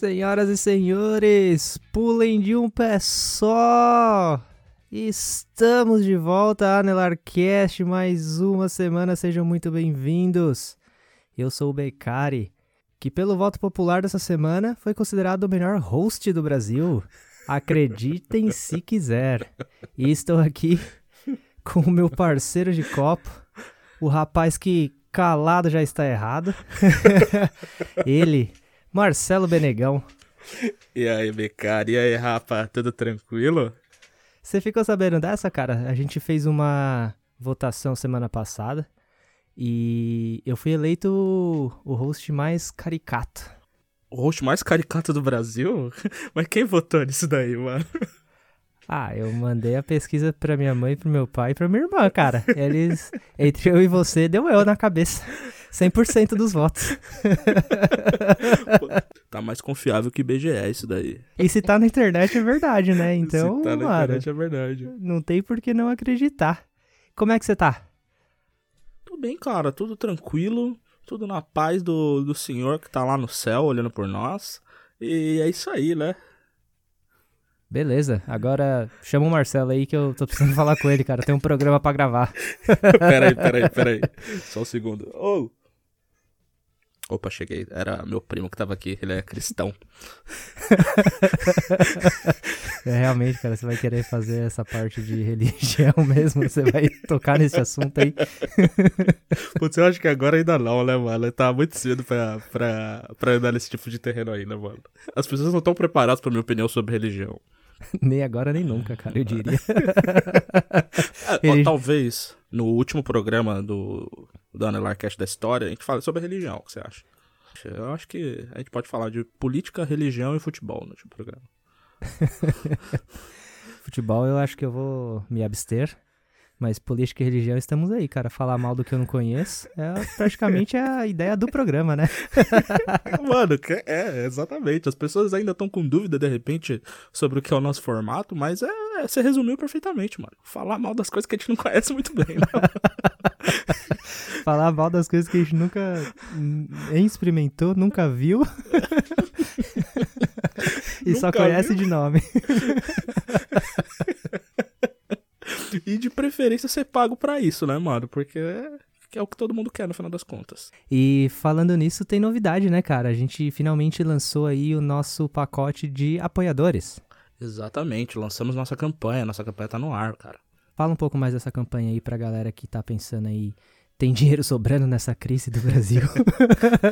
Senhoras e senhores, pulem de um pé só! Estamos de volta a Anelarcast, mais uma semana, sejam muito bem-vindos. Eu sou o Becari, que pelo voto popular dessa semana foi considerado o melhor host do Brasil. Acreditem se quiser. E estou aqui com o meu parceiro de copo, o rapaz que calado já está errado. Ele, Marcelo Benegão. E aí, Becari? E aí, rapa? Tudo tranquilo? Você ficou sabendo dessa, cara? A gente fez uma votação semana passada e eu fui eleito o host mais caricato. O host mais caricato do Brasil? Mas quem votou nisso daí, mano? Ah, eu mandei a pesquisa pra minha mãe, pro meu pai e pra minha irmã, cara. Eles, entre eu e você, deu eu na cabeça. 100% dos votos. tá mais confiável que IBGE isso daí. E se tá na internet é verdade, né? Então, se tá na mano, internet é verdade. não tem por que não acreditar. Como é que você tá? Tudo bem, cara. Tudo tranquilo. Tudo na paz do, do Senhor que tá lá no céu olhando por nós. E é isso aí, né? Beleza, agora chama o Marcelo aí que eu tô precisando falar com ele, cara. Tem um programa pra gravar. peraí, peraí, peraí. Só um segundo. Oh. Opa, cheguei. Era meu primo que tava aqui. Ele é cristão. é, realmente, cara, você vai querer fazer essa parte de religião mesmo? Você vai tocar nesse assunto aí? Putz, eu acho que agora ainda não, né, mano? Tá muito cedo pra, pra, pra andar nesse tipo de terreno ainda, mano. As pessoas não estão preparadas pra minha opinião sobre religião. nem agora nem nunca, cara, eu diria. é, ó, talvez no último programa do, do Anelarcast da história a gente fale sobre a religião, o que você acha? Eu acho que a gente pode falar de política, religião e futebol no último programa. futebol eu acho que eu vou me abster. Mas política e religião estamos aí, cara. Falar mal do que eu não conheço é praticamente a ideia do programa, né? Mano, é, exatamente. As pessoas ainda estão com dúvida, de repente, sobre o que é o nosso formato, mas é, você resumiu perfeitamente, mano. Falar mal das coisas que a gente não conhece muito bem, né? Falar mal das coisas que a gente nunca experimentou, nunca viu. e nunca só conhece viu? de nome. E de preferência ser pago para isso, né, mano? Porque é, é o que todo mundo quer no final das contas. E falando nisso, tem novidade, né, cara? A gente finalmente lançou aí o nosso pacote de apoiadores. Exatamente, lançamos nossa campanha, nossa campanha tá no ar, cara. Fala um pouco mais dessa campanha aí pra galera que tá pensando aí, tem dinheiro sobrando nessa crise do Brasil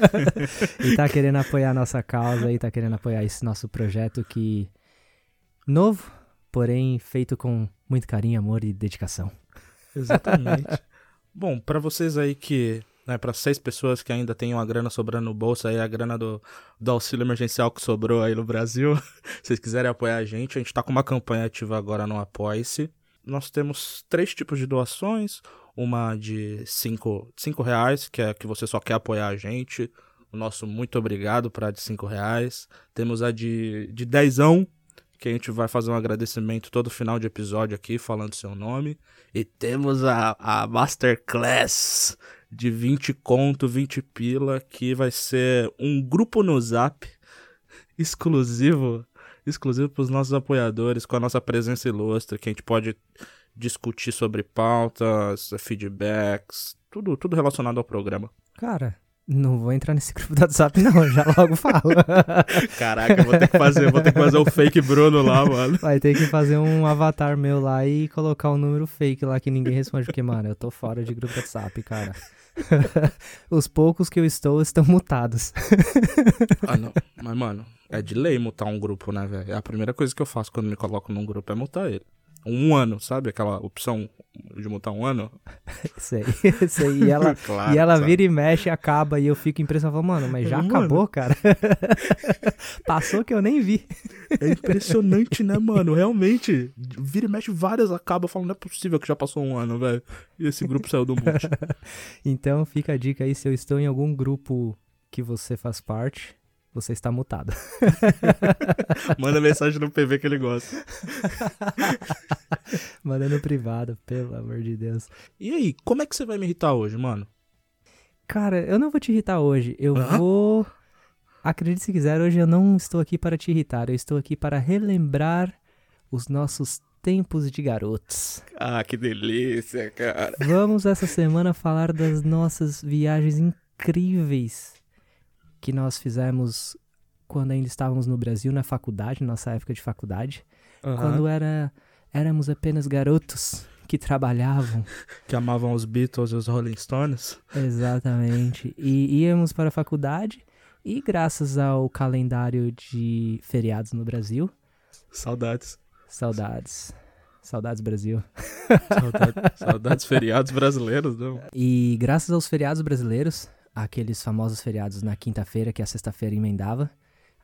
e tá querendo apoiar a nossa causa e tá querendo apoiar esse nosso projeto que novo, porém feito com muito carinho, amor e dedicação. Exatamente. Bom, para vocês aí que, né, para seis pessoas que ainda têm uma grana sobrando no bolso aí, a grana do, do auxílio emergencial que sobrou aí no Brasil, se vocês quiserem apoiar a gente, a gente tá com uma campanha ativa agora no Apoie-se. Nós temos três tipos de doações, uma de cinco, cinco reais, que é que você só quer apoiar a gente, o nosso muito obrigado para de cinco reais. Temos a de, de dezão, que a gente vai fazer um agradecimento todo final de episódio aqui, falando seu nome. E temos a, a Masterclass de 20 conto, 20 pila, que vai ser um grupo no Zap exclusivo, exclusivo para os nossos apoiadores, com a nossa presença ilustre, que a gente pode discutir sobre pautas, feedbacks, tudo, tudo relacionado ao programa. Cara, não vou entrar nesse grupo do WhatsApp, não, já logo falo. Caraca, vou ter que fazer, vou ter que fazer o fake Bruno lá, mano. Vai ter que fazer um avatar meu lá e colocar um número fake lá que ninguém responde, porque, mano, eu tô fora de grupo do WhatsApp, cara. Os poucos que eu estou estão mutados. ah, não. Mas, mano, é de lei mutar um grupo, né, velho? A primeira coisa que eu faço quando me coloco num grupo é mutar ele um ano, sabe? Aquela opção de montar um ano. sei, sei. E ela, claro, e ela vira e mexe, acaba, e eu fico impressionado. Mano, mas já mano. acabou, cara? Passou que eu nem vi. É impressionante, né, mano? Realmente, vira e mexe várias, acaba. Eu falo, não é possível que já passou um ano, velho. E esse grupo saiu do monte. então fica a dica aí, se eu estou em algum grupo que você faz parte, você está mutado. Manda mensagem no PV que ele gosta. Manda no privado, pelo amor de Deus. E aí, como é que você vai me irritar hoje, mano? Cara, eu não vou te irritar hoje. Eu vou Acredite se quiser, hoje eu não estou aqui para te irritar, eu estou aqui para relembrar os nossos tempos de garotos. Ah, que delícia, cara. Vamos essa semana falar das nossas viagens incríveis que nós fizemos quando ainda estávamos no Brasil, na faculdade, nossa época de faculdade. Aham. Quando era, éramos apenas garotos que trabalhavam. Que amavam os Beatles e os Rolling Stones. Exatamente. E íamos para a faculdade e graças ao calendário de feriados no Brasil, Saudades. saudades. Saudades Brasil. Saudades, saudades feriados brasileiros, não? E graças aos feriados brasileiros, aqueles famosos feriados na quinta-feira que a sexta-feira emendava,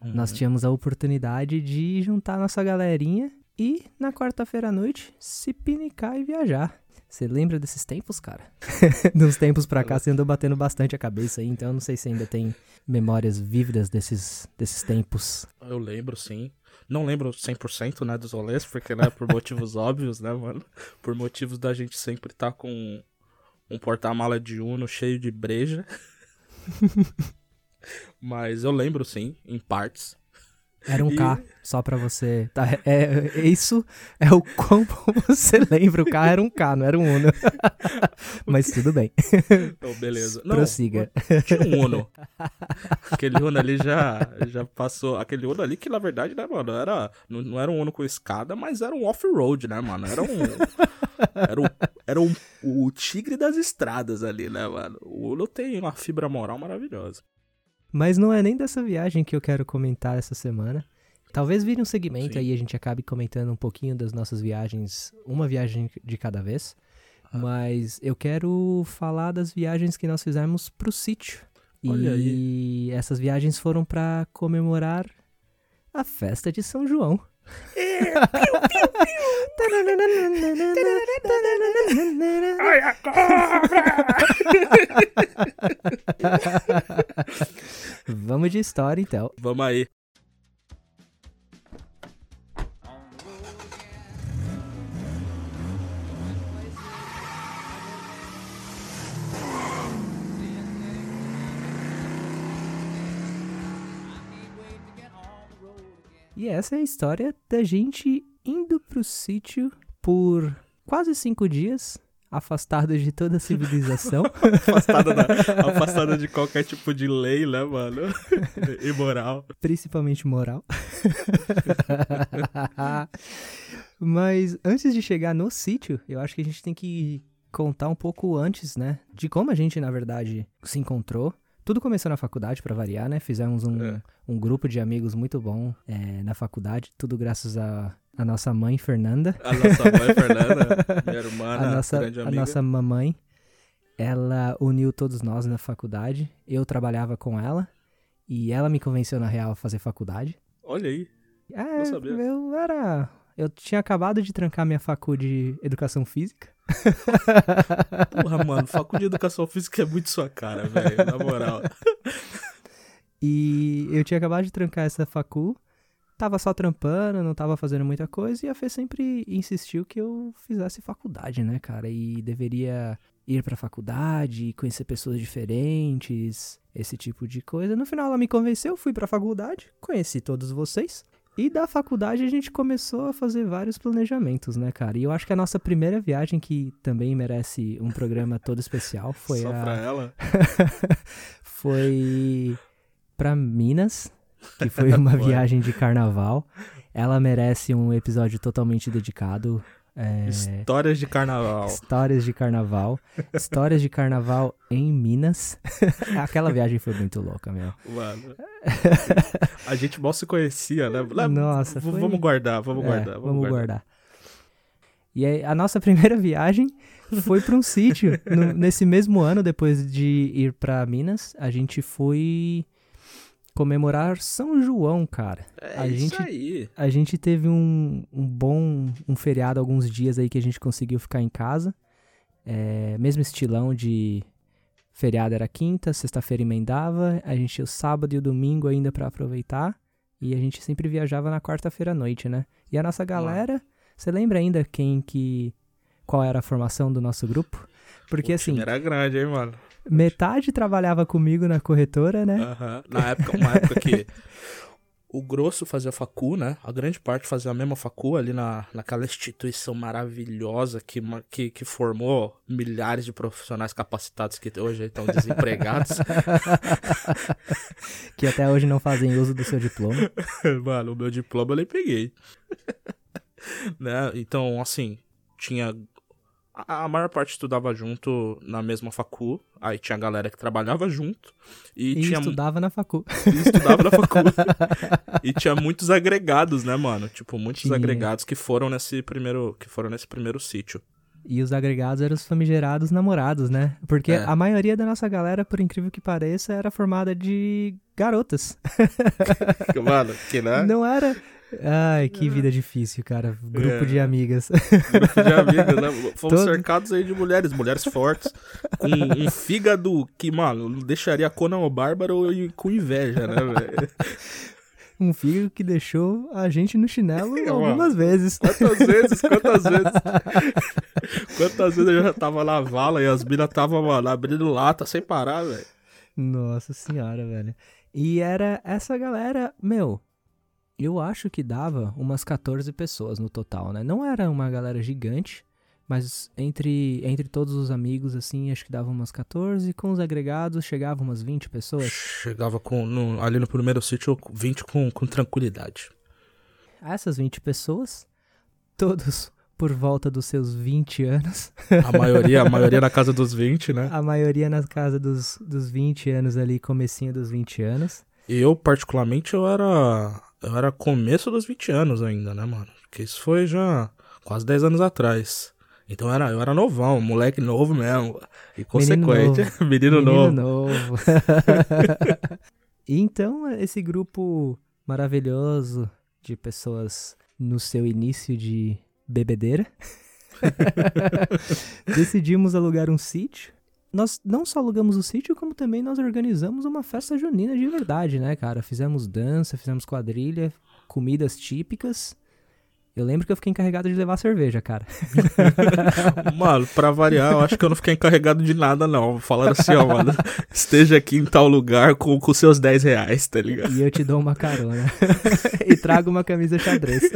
nós Uhum. tínhamos a oportunidade de juntar nossa galerinha e na quarta-feira à noite se pinicar e viajar. Você lembra desses tempos, cara? Uns tempos pra cá você andou batendo bastante a cabeça aí, então eu não sei se ainda tem memórias vívidas desses, desses tempos. Eu lembro, sim. Não lembro 100%, né, dos rolês, porque, né, por motivos óbvios, né, mano? Por motivos da gente sempre estar com um porta-mala de Uno cheio de breja. Mas eu lembro, sim, em partes. Era um E- K, só pra você. Tá, é, é- isso é o quão bom você lembra. O carro era um K, não era um Uno. Mas tudo bem. Então, beleza. Não, Prossiga. tinha um Uno. Aquele Uno ali já, já passou. Aquele Uno ali que, na verdade, né, mano, era, não, não era um Uno com escada, mas era um off-road, né, mano? Era um. Era, um, era um, o tigre das estradas ali, né, mano? O Uno tem uma fibra moral maravilhosa. Mas não é nem dessa viagem que eu quero comentar essa semana. Talvez vire um segmento Sim. aí a gente acabe comentando um pouquinho das nossas viagens, uma viagem de cada vez. Ah. Mas eu quero falar das viagens que nós fizemos pro sítio. Olha e essas viagens foram pra comemorar a festa de São João. Ai, a cobra! Vamos de história então. Vamos aí. E essa é a história da gente indo pro sítio por quase cinco dias, afastados de toda a civilização. Afastada, da- afastada de qualquer tipo de lei, né, mano? E moral. principalmente moral. Mas antes de chegar no sítio, eu acho que a gente tem que contar um pouco antes, né? De como a gente, na verdade, se encontrou. Tudo começou na faculdade, pra variar, né? Fizemos um, É. um grupo de amigos muito bom é, na faculdade. Tudo graças a, a nossa mãe, Fernanda. A nossa mãe, Fernanda, minha irmã, a nossa, grande a amiga. nossa mamãe, ela uniu todos nós na faculdade. Eu trabalhava com ela e ela me convenceu, na real, a fazer faculdade. Olha aí. É, eu era. Eu tinha acabado de trancar minha facu de educação física. Porra, mano, faculdade de educação física é muito sua cara, velho, na moral. E eu tinha acabado de trancar essa facu. Tava só trampando, não tava fazendo muita coisa. E a Fê sempre insistiu que eu fizesse faculdade, né, cara? E deveria ir pra faculdade, conhecer pessoas diferentes, esse tipo de coisa. No final ela me convenceu, fui pra faculdade, conheci todos vocês. E da faculdade a gente começou a fazer vários planejamentos, né, cara? E eu acho que a nossa primeira viagem, que também merece um programa todo especial, foi Só a pra ela. foi pra Minas, que foi uma viagem de carnaval. Ela merece um episódio totalmente dedicado. É, Histórias de carnaval. Histórias de carnaval. Histórias de carnaval em Minas. Aquela viagem foi muito louca, meu. Mano. A gente mal se conhecia, né? Lá- Nossa, foi- Vamos guardar, vamos É, guardar, vamos, guardar. E aí, a nossa primeira viagem foi para um sítio. No- nesse mesmo ano, depois de ir para Minas, a gente foi comemorar São João, cara. É A isso gente- aí. A gente teve um, um bom um feriado, alguns dias aí que a gente conseguiu ficar em casa. É, mesmo estilão de feriado era quinta, sexta-feira emendava. A gente tinha o sábado e o domingo ainda pra aproveitar. E a gente sempre viajava na quarta-feira à noite, né? E a nossa galera, você lembra ainda quem que. Qual era a formação do nosso grupo? Porque o assim, era grande, hein, mano? Metade trabalhava comigo na corretora, né? Na época, uma época que o grosso fazia facu, né? A grande parte fazia a mesma facu ali na, naquela instituição maravilhosa que, que, que formou milhares de profissionais capacitados que hoje estão desempregados. Que até hoje não fazem uso do seu diploma. Mano, o meu diploma eu nem peguei. né? Então, assim, tinha. A, a maior parte estudava junto na mesma facu. Aí tinha a galera que trabalhava junto. E, E tinha estudava na facu. e estudava na facu. e tinha muitos agregados, né, mano? Tipo, muitos Tinha. agregados que foram nesse primeiro. Que foram nesse primeiro sítio. E os agregados eram os famigerados namorados, né? Porque É. a maioria da nossa galera, por incrível que pareça, era formada de garotas. Mano, que né? Não era. Ai, que vida difícil, cara. Grupo É. de amigas. Grupo de amigos, né? Fomos Todo- cercados aí de mulheres, mulheres fortes, com um fígado que, mano, deixaria Conan o Bárbaro e- com inveja, né, velho? Um filho que deixou a gente no chinelo É, algumas vezes. Quantas vezes, quantas vezes? Quantas vezes eu já tava na vala e as minas tava, mano, abrindo lata sem parar, velho. Nossa senhora, velho. E era essa galera, meu, eu acho que dava umas 14 pessoas no total, né? Não era uma galera gigante, mas entre, entre todos os amigos, assim, acho que dava umas 14. Com os agregados, chegava umas 20 pessoas. Chegava com, no- ali no primeiro sítio, 20 com, com tranquilidade. Essas 20 pessoas, todos por volta dos seus 20 anos. A maioria, a maioria na casa dos 20, né? A maioria na casa dos, dos 20 anos ali, comecinho dos 20 anos. Eu, particularmente, eu era. Eu era começo dos 20 anos ainda, né, mano? Porque isso foi já quase 10 anos atrás. Então eu era, eu era novão, moleque novo mesmo. E consequente, menino, novo. novo. E então, esse grupo maravilhoso de pessoas no seu início de bebedeira, decidimos alugar um sítio. Nós não só alugamos o sítio, como também nós organizamos uma festa junina de verdade, né, cara? Fizemos dança, fizemos quadrilha, comidas típicas. Eu lembro que eu fiquei encarregado de levar cerveja, cara. Mano, pra variar, eu acho que eu não fiquei encarregado de nada, não. Falaram assim, ó, mano, esteja aqui em tal lugar com, com seus 10 reais, tá ligado? E eu te dou uma carona. e trago uma camisa xadrez.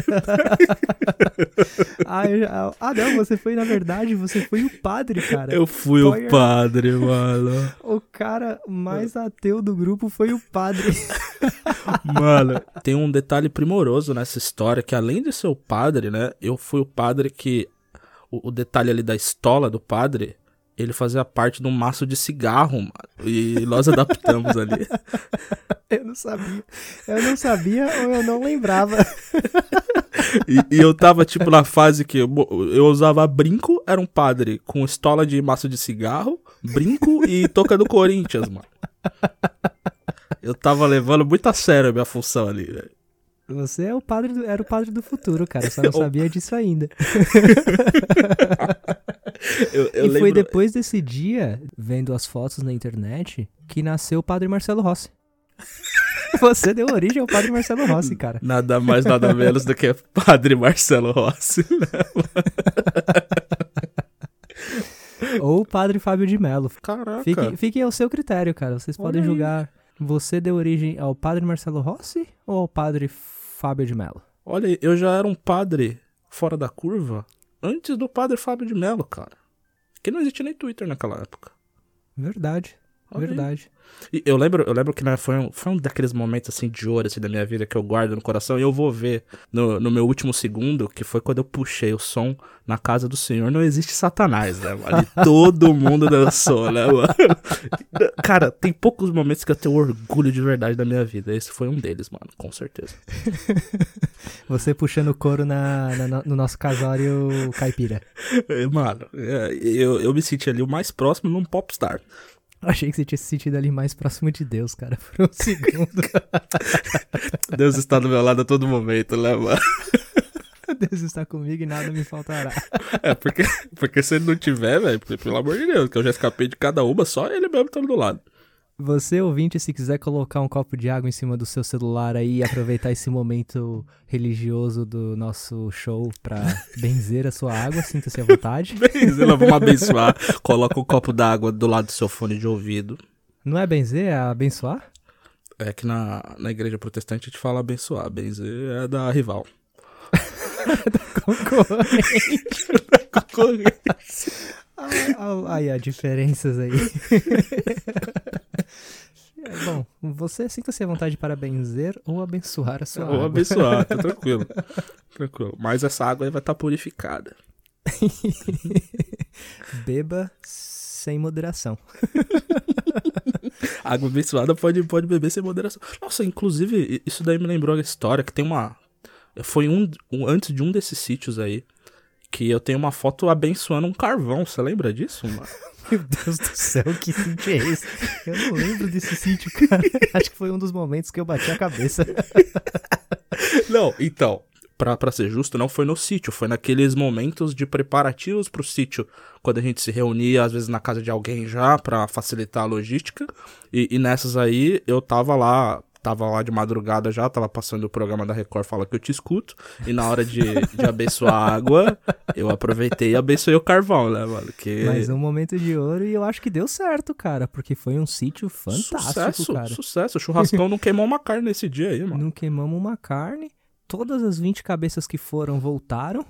ah, eu ah, não, você foi, na verdade, você foi o padre, cara. Eu fui Foi- o padre, mano. O cara mais ateu do grupo foi o padre. Mano, tem um detalhe primoroso nessa história, que além de ser o padre, né, eu fui o padre que... O, o detalhe ali da estola do padre, ele fazia parte de um maço de cigarro, mano. E nós adaptamos ali. Eu não sabia. Eu não sabia ou eu não lembrava. E, e eu tava, tipo, na fase que eu, eu usava brinco, era um padre com estola de maço de cigarro, brinco e touca do Corinthians, mano. Eu tava levando muito a sério a minha função ali, velho. Você é o padre do- era o padre do futuro, cara. Eu só não sabia disso ainda. Eu, eu e foi lembro... depois desse dia, vendo as fotos na internet, que nasceu o padre Marcelo Rossi. Você deu origem ao padre Marcelo Rossi, cara. Nada mais, nada menos do que Padre Marcelo Rossi. Ou o padre Fábio de Mello. Caraca. Fique, fique ao seu critério, cara. Vocês podem aí. julgar. Você deu origem ao padre Marcelo Rossi ou ao padre Fábio de Mello? Olha, eu já era um padre fora da curva antes do padre Fábio de Mello, cara. Que não existia nem Twitter naquela época. Verdade. Olha aí. E eu lembro, eu lembro que né, foi, um, foi um daqueles momentos assim de ouro assim, da minha vida que eu guardo no coração e eu vou ver no, no meu último segundo, que foi quando eu puxei o som na casa do Senhor, não existe Satanás, né, mano? E todo mundo dançou, né, mano? Cara, tem poucos momentos que eu tenho orgulho de verdade da minha vida. Esse foi um deles, mano, com certeza. Você puxando o couro na, na- no nosso casório caipira. Mano, é, eu, eu me senti ali o mais próximo num popstar. Achei que você tinha se sentido ali mais próximo de Deus, cara, por um segundo. Deus está do meu lado a todo momento, né, mano? Deus está comigo e nada me faltará. É, porque, porque se ele não tiver, velho, pelo amor de Deus, que eu já escapei de cada uma, só ele mesmo tá do lado. Você, ouvinte, se quiser colocar um copo de água em cima do seu celular aí e aproveitar esse momento religioso do nosso show pra benzer a sua água, sinta-se à vontade. Benzer, vamos abençoar. Coloca um copo d'água do lado do seu fone de ouvido. Não é benzer, é abençoar? É que na, na igreja protestante a gente fala abençoar. Benzer é da rival. Concorrente. Concorrência. Ah, Aí, ó, diferenças aí. Bom, você sinta-se à vontade para benzer ou abençoar a sua Vou água. abençoar, tá tranquilo. Tranquilo. Mas essa água aí vai estar purificada. Beba sem moderação. Água abençoada pode, pode beber sem moderação. Nossa, inclusive, isso daí me lembrou a história que tem uma. Foi um, um- antes de um desses sítios aí. Que eu tenho uma foto abençoando um carvão. Você lembra disso, mano? Meu Deus do céu, que sítio é esse? Eu não lembro desse sítio, cara. Acho que foi um dos momentos que eu bati a cabeça. Não, então, pra, pra ser justo, não foi no sítio, foi naqueles momentos de preparativos pro sítio, quando a gente se reunia, às vezes na casa de alguém já, pra facilitar a logística, e, e nessas aí eu tava lá, tava lá de madrugada já, tava passando o programa da Record Fala Que Eu Te Escuto, e na hora de, de abençoar a água, eu aproveitei e abençoei o carvão, né, mano, que... Mas um momento de ouro e eu acho que deu certo, cara, porque foi um sítio fantástico, sucesso, cara. sucesso, o churrascão não queimou uma carne nesse dia aí, mano. Não queimamos uma carne. Todas as 20 cabeças que foram voltaram,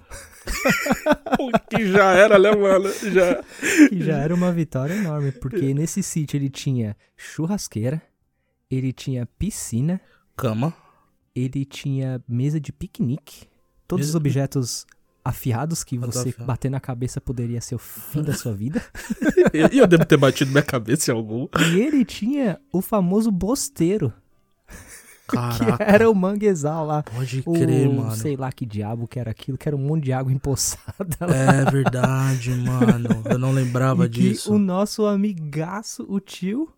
que já era, né, mano, já... que já era uma vitória enorme, porque nesse sítio ele tinha churrasqueira, ele tinha piscina, Cama. ele tinha mesa de piquenique, todos Mesa os objetos afiados que você afiado. bater na cabeça poderia ser o fim da sua vida. E eu devo ter batido minha cabeça em algum. E ele tinha o famoso bosteiro, que Caraca, era o manguezal lá. pode O, crer, mano. sei lá que diabo que era aquilo, que era um monte de água empoçada lá. É verdade, mano. Eu não lembrava e que disso. o nosso amigaço, o tio,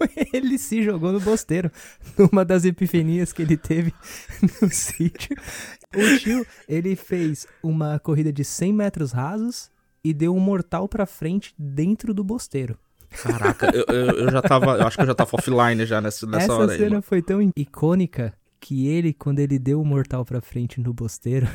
ele se jogou no bosteiro numa das epifanias que ele teve no sítio. O tio, ele fez uma corrida de 100 metros rasos e deu um mortal pra frente dentro do bosteiro. Caraca, eu, eu, eu já tava. Eu acho que eu já tava offline já nessa, nessa Essa hora aí. cena mano. foi tão icônica que ele, quando ele deu o mortal pra frente no bosteiro,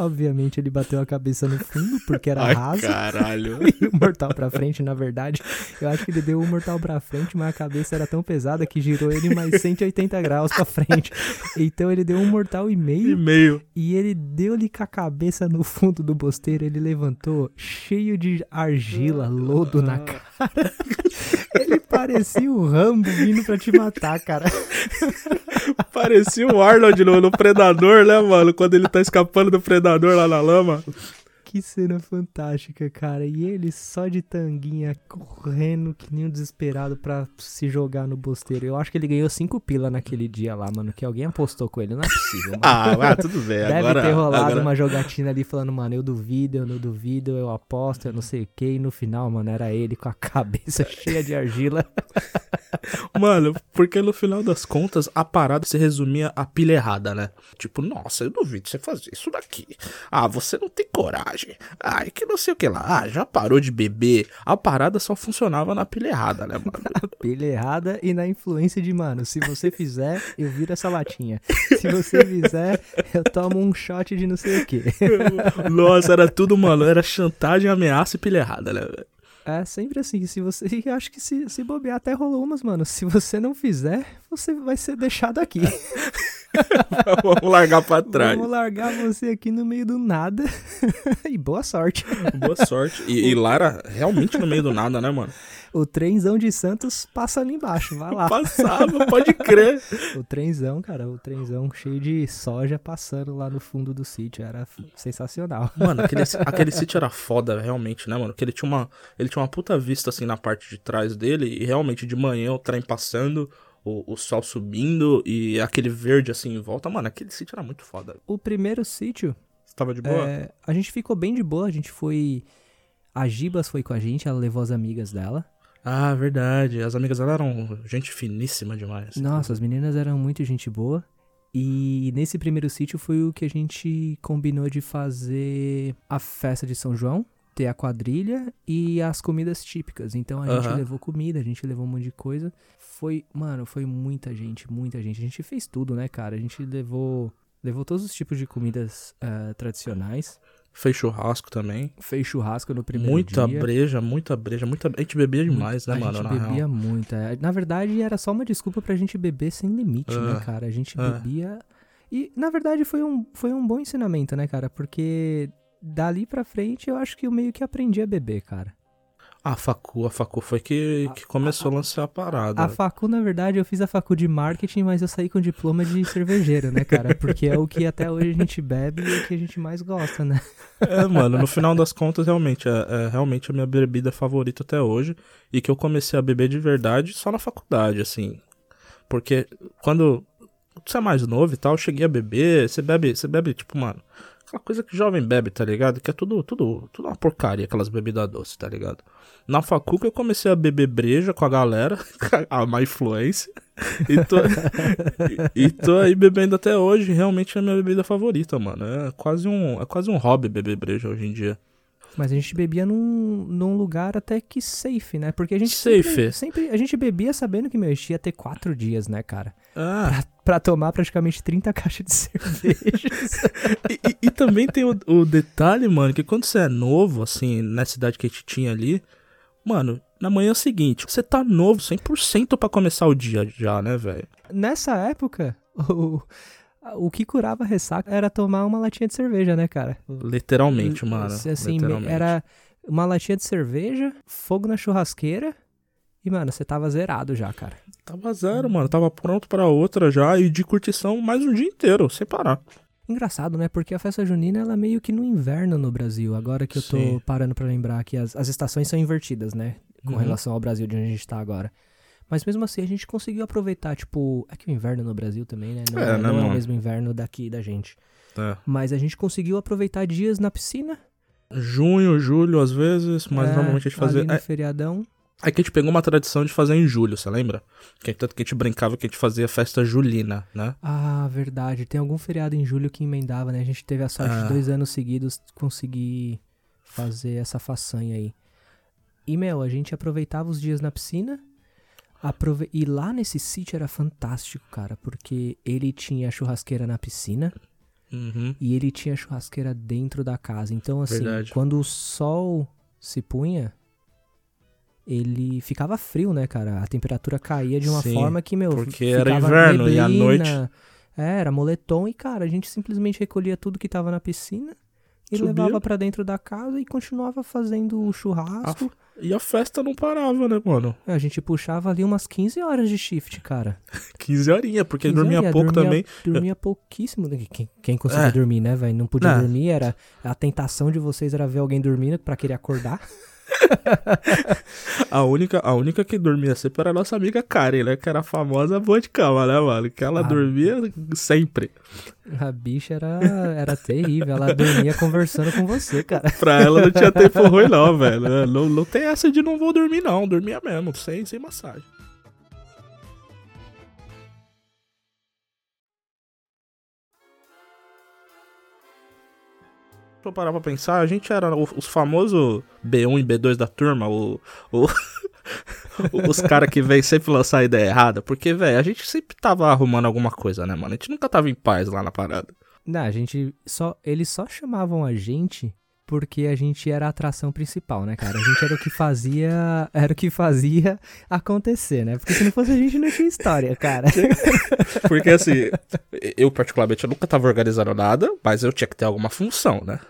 obviamente ele bateu a cabeça no fundo porque era Ai, raso. caralho. E o mortal pra frente, na verdade, eu acho que ele deu o mortal pra frente, mas a cabeça era tão pesada que girou ele mais 180 graus pra frente. Então ele deu um mortal e E meio meio. e ele deu-lhe com a cabeça no fundo do bosteiro. Ele levantou cheio de argila, lodo na cara. Ele parecia o Rambo vindo pra te matar, cara. Parecia o Arnold no, no Predador, né, mano? Quando ele tá escapando do Predador lá na lama. Que cena fantástica, cara. E ele só de tanguinha, correndo que nem um desesperado pra se jogar no bosteiro. Eu acho que ele ganhou cinco pila naquele dia lá, mano. Que alguém apostou com ele. Não é possível, mano. Ah, ah, tudo bem. Deve agora, ter rolado agora... uma jogatina ali falando, mano, eu duvido, eu não duvido, eu aposto, eu não sei o que. E no final, mano, era ele com a cabeça cheia de argila. Mano, porque no final das contas, a parada se resumia a pilha errada, né? Tipo, nossa, eu duvido você fazer isso daqui. Ah, você não tem coragem. Ai, que não sei o que lá. Ah, já parou de beber. A parada só funcionava na pilha errada, né, mano? Pilha errada e na influência de, mano, se você fizer, eu viro essa latinha. Se você fizer, eu tomo um shot de não sei o que. Nossa, era tudo, mano. Era chantagem, ameaça e pilha errada, né, velho? É sempre assim, se você. E acho que se, se bobear até rolou umas, mano. Se você não fizer, você vai ser deixado aqui. Vamos largar pra trás. Vamos largar você aqui no meio do nada. e boa sorte. Boa sorte. E, e lá era realmente no meio do nada, né, mano? O trenzão de Santos passa ali embaixo, vai lá. Passava, pode crer. O trenzão, cara, o trenzão cheio de soja passando lá no fundo do sítio. Era sensacional. Mano, aquele, aquele sítio era foda, realmente, né, mano? Que ele tinha uma. Ele tinha uma puta vista assim na parte de trás dele. E realmente de manhã o trem passando, o, o sol subindo e aquele verde assim em volta. Mano, aquele sítio era muito foda. O primeiro sítio, Você tava de boa? é, a gente ficou bem de boa. A gente foi. A Gibas foi com a gente, ela levou as amigas dela. Ah, verdade. As amigas dela eram gente finíssima demais. Nossa, as meninas eram muito gente boa. E nesse primeiro sítio foi o que a gente combinou de fazer a festa de São João. Ter a quadrilha e as comidas típicas. Então a gente Aham. levou comida, a gente levou um monte de coisa. Foi, mano, foi muita gente, muita gente. A gente fez tudo, né, cara? A gente levou, levou todos os tipos de comidas ah, tradicionais. Fez churrasco também. Fez churrasco no primeiro Muita dia. breja, muita breja, muita. A gente bebia demais, né, a mano? gente na bebia real. muito. é. Na verdade, era só uma desculpa pra gente beber sem limite, né, Ah, cara? A gente ah. bebia. E, na verdade, foi um, foi um bom ensinamento, né, cara? Porque dali pra frente eu acho que eu meio que aprendi a beber, cara. A facu, a facu foi que, que começou a, lançar a parada. A facu, na verdade, eu fiz a facu de marketing, mas eu saí com diploma de cervejeiro, né, cara? Porque é o que até hoje a gente bebe e é o que a gente mais gosta, né? É, mano, no final das contas, realmente, é, é realmente a minha bebida favorita até hoje. E que eu comecei a beber de verdade só na faculdade, assim. Porque quando você é mais novo e tal, eu cheguei a beber, você bebe, você bebe, tipo, mano, aquela coisa que jovem bebe, tá ligado? Que é tudo, tudo, tudo uma porcaria, aquelas bebidas doces, tá ligado? Na facu que eu comecei a beber breja com a galera, a má influência. E tô, e, e tô aí bebendo até hoje, realmente é a minha bebida favorita, mano. É quase um, é quase um hobby beber breja hoje em dia. Mas a gente bebia num, num lugar até que safe, né? Porque a gente Safe. Sempre, sempre- A gente bebia sabendo que, meu, ia ter quatro dias, né, cara? Ah, Pra, pra tomar praticamente 30 caixas de cervejas. e, e- e também tem o, o detalhe, mano, que quando você é novo, assim, na cidade que a gente tinha ali, mano, na manhã seguinte, você tá novo, 100% pra começar o dia já, né, velho? Nessa época, o, o que curava a ressaca era tomar uma latinha de cerveja, né, cara? Literalmente, mano. Assim, literalmente. era uma latinha de cerveja, fogo na churrasqueira e, mano, você tava zerado já, cara. Tava zero, mano. Tava pronto pra outra já e de curtição mais um dia inteiro, sem parar. Engraçado, né? Porque a festa junina, ela é meio que no inverno no Brasil. Agora que eu tô Sim. parando pra lembrar que as, as estações são invertidas, né? Com Uhum. relação ao Brasil, de onde a gente tá agora. Mas mesmo assim, a gente conseguiu aproveitar, tipo... É que o inverno no Brasil também, né? Não É, é, né, não é o mesmo inverno daqui da gente. É. Mas a gente conseguiu aproveitar dias na piscina. Junho, julho, às vezes, mas é, normalmente a gente fazia. no É, feriadão. É que a gente pegou uma tradição de fazer em julho, você lembra? Que tanto que a gente brincava que a gente fazia festa julina, né? Ah, verdade. Tem algum feriado em julho que emendava, né? A gente teve a sorte Ah. de dois anos seguidos conseguir fazer essa façanha aí. E, meu, a gente aproveitava os dias na piscina. aprove- E lá nesse sítio era fantástico, cara, porque ele tinha churrasqueira na piscina Uhum. e ele tinha churrasqueira dentro da casa. Então, assim, Verdade. quando o sol se punha, ele ficava frio, né, cara? A temperatura caía de uma Sim, forma que, meu, porque ficava era inverno e à neblina. noite- É, era moletom e, cara, a gente simplesmente recolhia tudo que tava na piscina e Subia. levava pra dentro da casa e continuava fazendo o churrasco. E a festa não parava, né, mano? A gente puxava ali umas 15 horas de shift, cara. 15 horinhas, porque 15 dormia horas, pouco dormia- também. Dormia pouquíssimo. Quem, quem conseguia É. dormir, né, velho? Não podia Não. dormir, era a tentação de vocês era ver alguém dormindo pra querer acordar. A única, a única que dormia sempre era a nossa amiga Karen, né? Que era a famosa boa de cama, né, mano? Que ela Ah. dormia sempre. A bicha era, era terrível, ela dormia conversando com você, cara. Pra ela não tinha tempo ruim, não, velho. Não, não tem essa de não vou dormir, não. Dormia mesmo, sem, sem massagem. Eu parar pra pensar, a gente era os famosos B1 e B2 da turma, o, o- os caras que vêm sempre lançar a ideia errada. Porque, velho, a gente sempre tava arrumando alguma coisa, né, mano? A gente nunca tava em paz lá na parada. Não, a gente só. Eles só chamavam a gente porque a gente era a atração principal, né, cara? A gente era o que fazia. Era o que fazia acontecer, né? Porque se não fosse a gente, não tinha história, cara. Porque assim, eu particularmente eu nunca tava organizando nada, mas eu tinha que ter alguma função, né?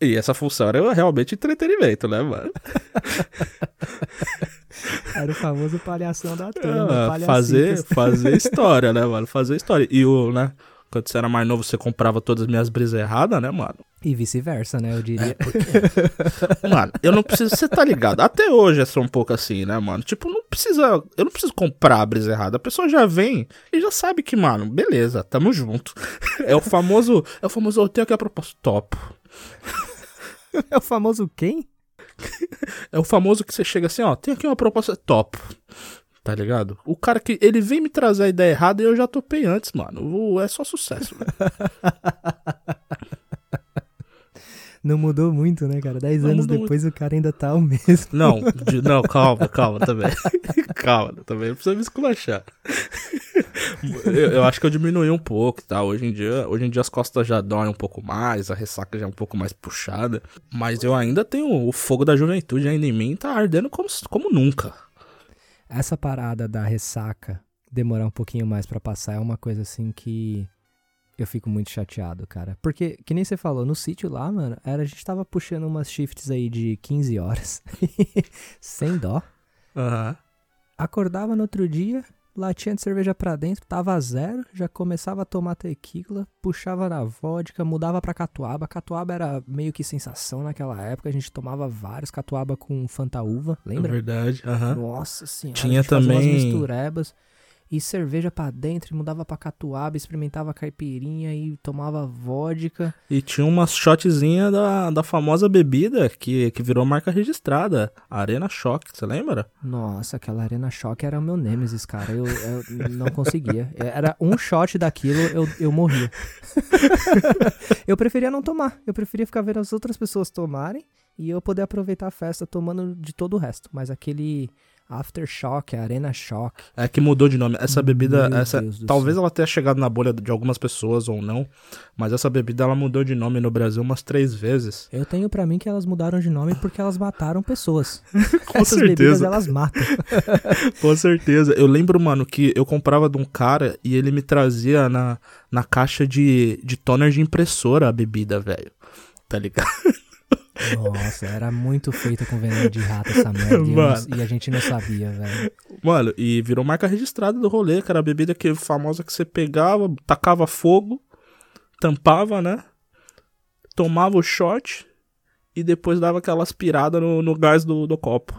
E essa função era realmente entretenimento, né, mano? Era o famoso palhação da turma. Ah, fazer, fazer história, né, mano? Fazer história. E o, né, quando você era mais novo, você comprava todas as minhas brisas erradas, né, mano? E vice-versa, né? Eu diria. Mano, eu não preciso, você tá ligado? Até hoje é só um pouco assim, né, mano? Tipo, não precisa, eu não preciso comprar a brisa errada. A pessoa já vem e já sabe que, mano, beleza, tamo junto. É o famoso, é o famoso, eu tenho aqui a proposta, top. É o famoso quem? É o famoso que você chega assim, ó, tem aqui uma proposta top. Tá ligado? O cara que ele vem me trazer a ideia errada e eu já topei antes, mano. É só sucesso. Não mudou muito, né, cara? Dez Não anos depois o cara ainda tá o mesmo. Não, de- não, calma, calma também. calma, também não precisa me esculachar. Eu, eu acho que eu diminui um pouco, tá? Hoje em dia, hoje em dia as costas já doem um pouco mais, a ressaca já é um pouco mais puxada, mas eu ainda tenho o fogo da juventude ainda em mim, tá ardendo como, como nunca. Essa parada da ressaca demorar um pouquinho mais pra passar é uma coisa assim que eu fico muito chateado, cara. Porque, que nem você falou, no sítio lá, mano, era, a gente tava puxando umas shifts aí de 15 horas. Sem dó. Aham. Acordava no outro dia, latinha de cerveja pra dentro, tava zero, já começava a tomar tequila, puxava na vodka, mudava pra catuaba. Catuaba era meio que sensação naquela época, a gente tomava vários catuaba com Fanta Uva, É lembra? verdade, aham. Nossa senhora, Tinha a também- misturebas e cerveja pra dentro, e mudava pra catuaba, experimentava caipirinha e tomava vodka. E tinha umas shotzinhas da, da famosa bebida que, que virou marca registrada, Arena Shock, você lembra? Nossa, aquela Arena Shock era o meu Nemesis, cara. Eu, eu não conseguia. Era um shot daquilo, eu, eu morria. eu preferia não tomar. Eu preferia ficar vendo as outras pessoas tomarem e eu poder aproveitar a festa tomando de todo o resto. Mas aquele Aftershock, Arena Shock. É que mudou de nome. Essa bebida, Meu essa, Deus talvez ela tenha chegado na bolha de algumas pessoas ou não, mas essa bebida ela mudou de nome no Brasil umas três vezes. Eu tenho pra mim que elas mudaram de nome porque elas mataram pessoas. Com Essas bebidas certeza. elas matam. Com certeza. Eu lembro, mano, que eu comprava de um cara e ele me trazia na, na caixa de, de toner de impressora a bebida, velho. Tá ligado? Nossa, era muito feita com veneno de rato essa merda. e não- e a gente não sabia, velho. Mano, e virou marca registrada do rolê, que era a bebida que famosa que você pegava, tacava fogo, tampava, né? Tomava o shot e depois dava aquela aspirada no, no gás do, do copo.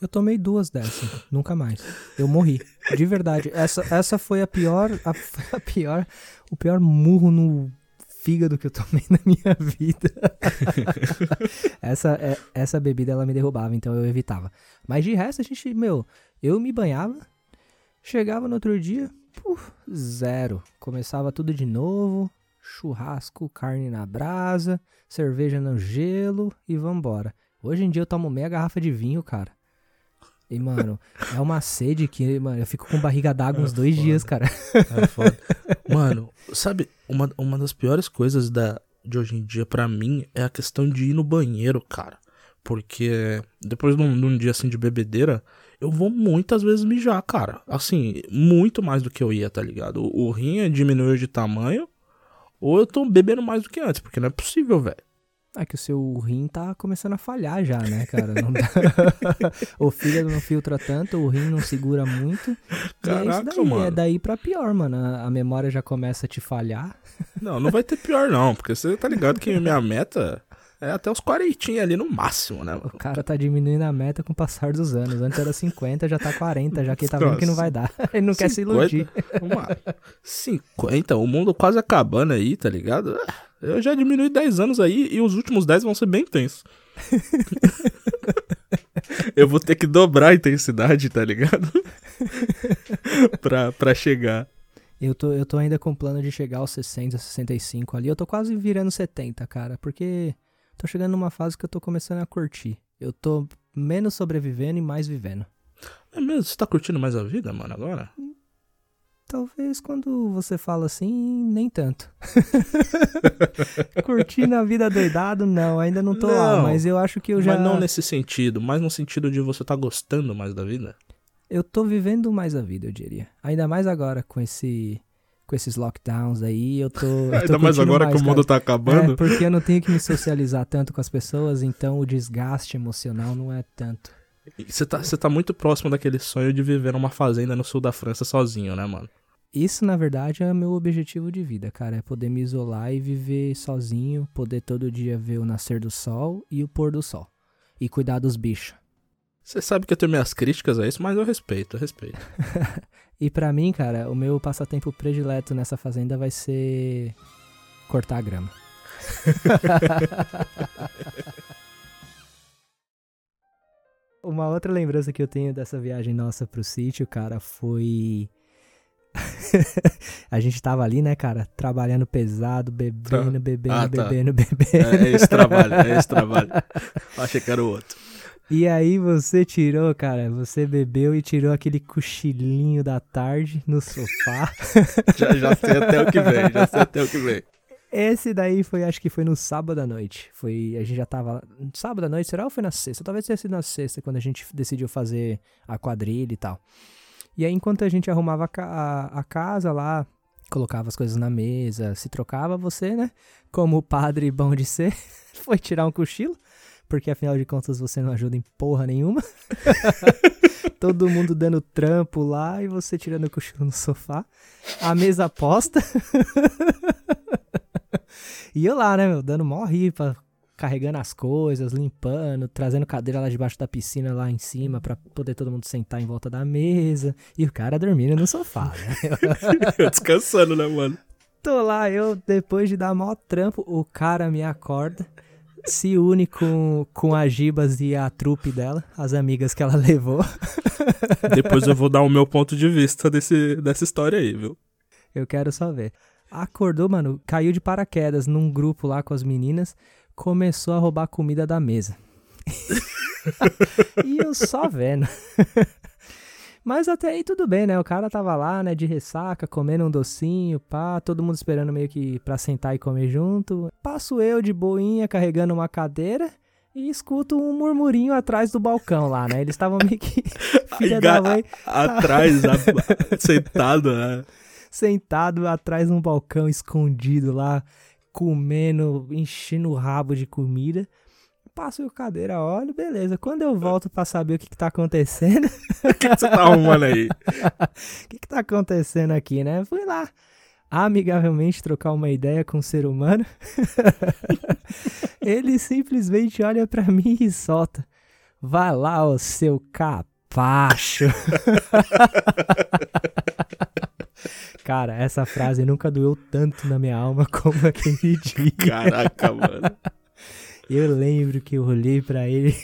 Eu tomei duas dessas, nunca mais. Eu morri. De verdade. Essa, essa foi a pior, a, a pior, o pior murro no fígado que eu tomei na minha vida. essa, é- essa bebida ela me derrubava, então eu evitava. Mas de resto a gente, meu, eu me banhava, chegava no outro dia, puf, zero. Começava tudo de novo, churrasco, carne na brasa, cerveja no gelo e vambora. Hoje em dia eu tomo meia garrafa de vinho, cara. E, mano, é uma sede que, mano, eu fico com barriga d'água uns É dois foda. dias, cara. É foda. Mano, sabe, uma, uma das piores coisas da, de hoje em dia pra mim é a questão de ir no banheiro, cara. Porque depois de um, de um dia assim de bebedeira, eu vou muitas vezes mijar, cara. Assim, muito mais do que eu ia, tá ligado? O, o rim é diminuiu de tamanho, ou eu tô bebendo mais do que antes, porque não é possível, velho. É que o seu rim tá começando a falhar já, né, cara? Dá- o fígado não filtra tanto, o rim não segura muito. e é Caraca, isso daí, mano. é daí pra pior, mano. A memória já começa a te falhar. Não, não vai ter pior não, porque você tá ligado que minha meta é até os 40 ali no máximo, né? O cara tá diminuindo a meta com o passar dos anos. Antes era 50, já tá 40, já que ele tá vendo que não vai dar. Ele não quer se 50? iludir. Uma 50, o mundo quase acabando aí, tá ligado? Ah, Eu já diminui 10 anos aí e os últimos 10 vão ser bem intensos. eu vou ter que dobrar a intensidade, tá ligado? pra, pra chegar. Eu tô, eu tô ainda com o plano de chegar aos 60, 65 ali. Eu tô quase virando 70, cara, porque tô chegando numa fase que eu tô começando a curtir. Eu tô menos sobrevivendo e mais vivendo. É mesmo? Você tá curtindo mais a vida, mano, agora? Talvez quando você fala assim, nem tanto. Curtindo a vida doidado, não, ainda não tô lá, Não, mas eu acho que eu já. Mas não nesse sentido, mas no sentido de você tá gostando mais da vida. Eu tô vivendo mais a vida, eu diria. Ainda mais agora com esse. Com esses lockdowns aí, eu tô. eu tô Ainda mais agora que o cara. mundo tá acabando. É, porque eu não tenho que me socializar tanto com as pessoas, então o desgaste emocional não é tanto. Você tá, você tá muito próximo daquele sonho de viver numa fazenda no sul da França sozinho, né, mano? Isso, na verdade, é meu objetivo de vida, cara. É poder me isolar e viver sozinho, poder todo dia ver o nascer do sol e o pôr do sol. E cuidar dos bichos. Você sabe que eu tenho minhas críticas a isso, mas eu respeito, eu respeito. E pra mim, cara, o meu passatempo predileto nessa fazenda vai ser cortar a grama. Uma outra lembrança que eu tenho dessa viagem nossa pro sítio, cara, foi a gente tava ali, né, cara, trabalhando pesado, bebendo, Tá. bebendo, Ah, tá. bebendo, bebendo. É esse trabalho, é esse trabalho. Achei que era o outro. E aí você tirou, cara, você bebeu e tirou aquele cochilinho da tarde no sofá. Já, já sei até o que vem, já sei até o que vem. Esse daí foi, acho que foi no sábado à noite. Foi, a gente já tava. Sábado à noite, será ou foi na sexta? Talvez tenha sido na sexta, quando a gente decidiu fazer a quadrilha e tal. E aí, enquanto a gente arrumava a, a casa lá, colocava as coisas na mesa, se trocava, você, né? Como padre bom de ser, foi tirar um cochilo. Porque afinal de contas você não ajuda em porra nenhuma. Todo mundo dando trampo lá e você tirando o cochilo no sofá. A mesa posta. E eu lá, né, meu, dando mó ripa, carregando as coisas, limpando, trazendo cadeira lá debaixo da piscina lá em cima pra poder todo mundo sentar em volta da mesa. E o cara dormindo no sofá, né? Eu descansando, né, mano? Tô lá, eu, depois de dar mó trampo, o cara me acorda, se une com, com a Gibas e a trupe dela, as amigas que ela levou. Depois eu vou dar o meu ponto de vista desse, dessa história aí, viu? Eu quero só ver. Acordou, mano, caiu de paraquedas num grupo lá com as meninas, começou a roubar comida da mesa. e eu só vendo. Mas até aí tudo bem, né? O cara tava lá, né, de ressaca, comendo um docinho, pá, todo mundo esperando meio que pra sentar e comer junto. Passo eu de boinha carregando uma cadeira e escuto um murmurinho atrás do balcão lá, né? Eles estavam meio que filha da mãe Atrás, a- sentado, né? sentado atrás de um balcão escondido lá, comendo, enchendo o rabo de comida. Passo a cadeira, olho, beleza. Quando eu volto pra saber o que, que tá acontecendo, O que você tá arrumando aí? o que, que tá acontecendo aqui, né? Fui lá amigavelmente trocar uma ideia com o ser humano. Ele simplesmente olha pra mim e solta: Vai lá, ô seu capacho. Cara, essa frase nunca doeu tanto na minha alma como aquele dia. Caraca, mano. Eu lembro que eu olhei pra ele,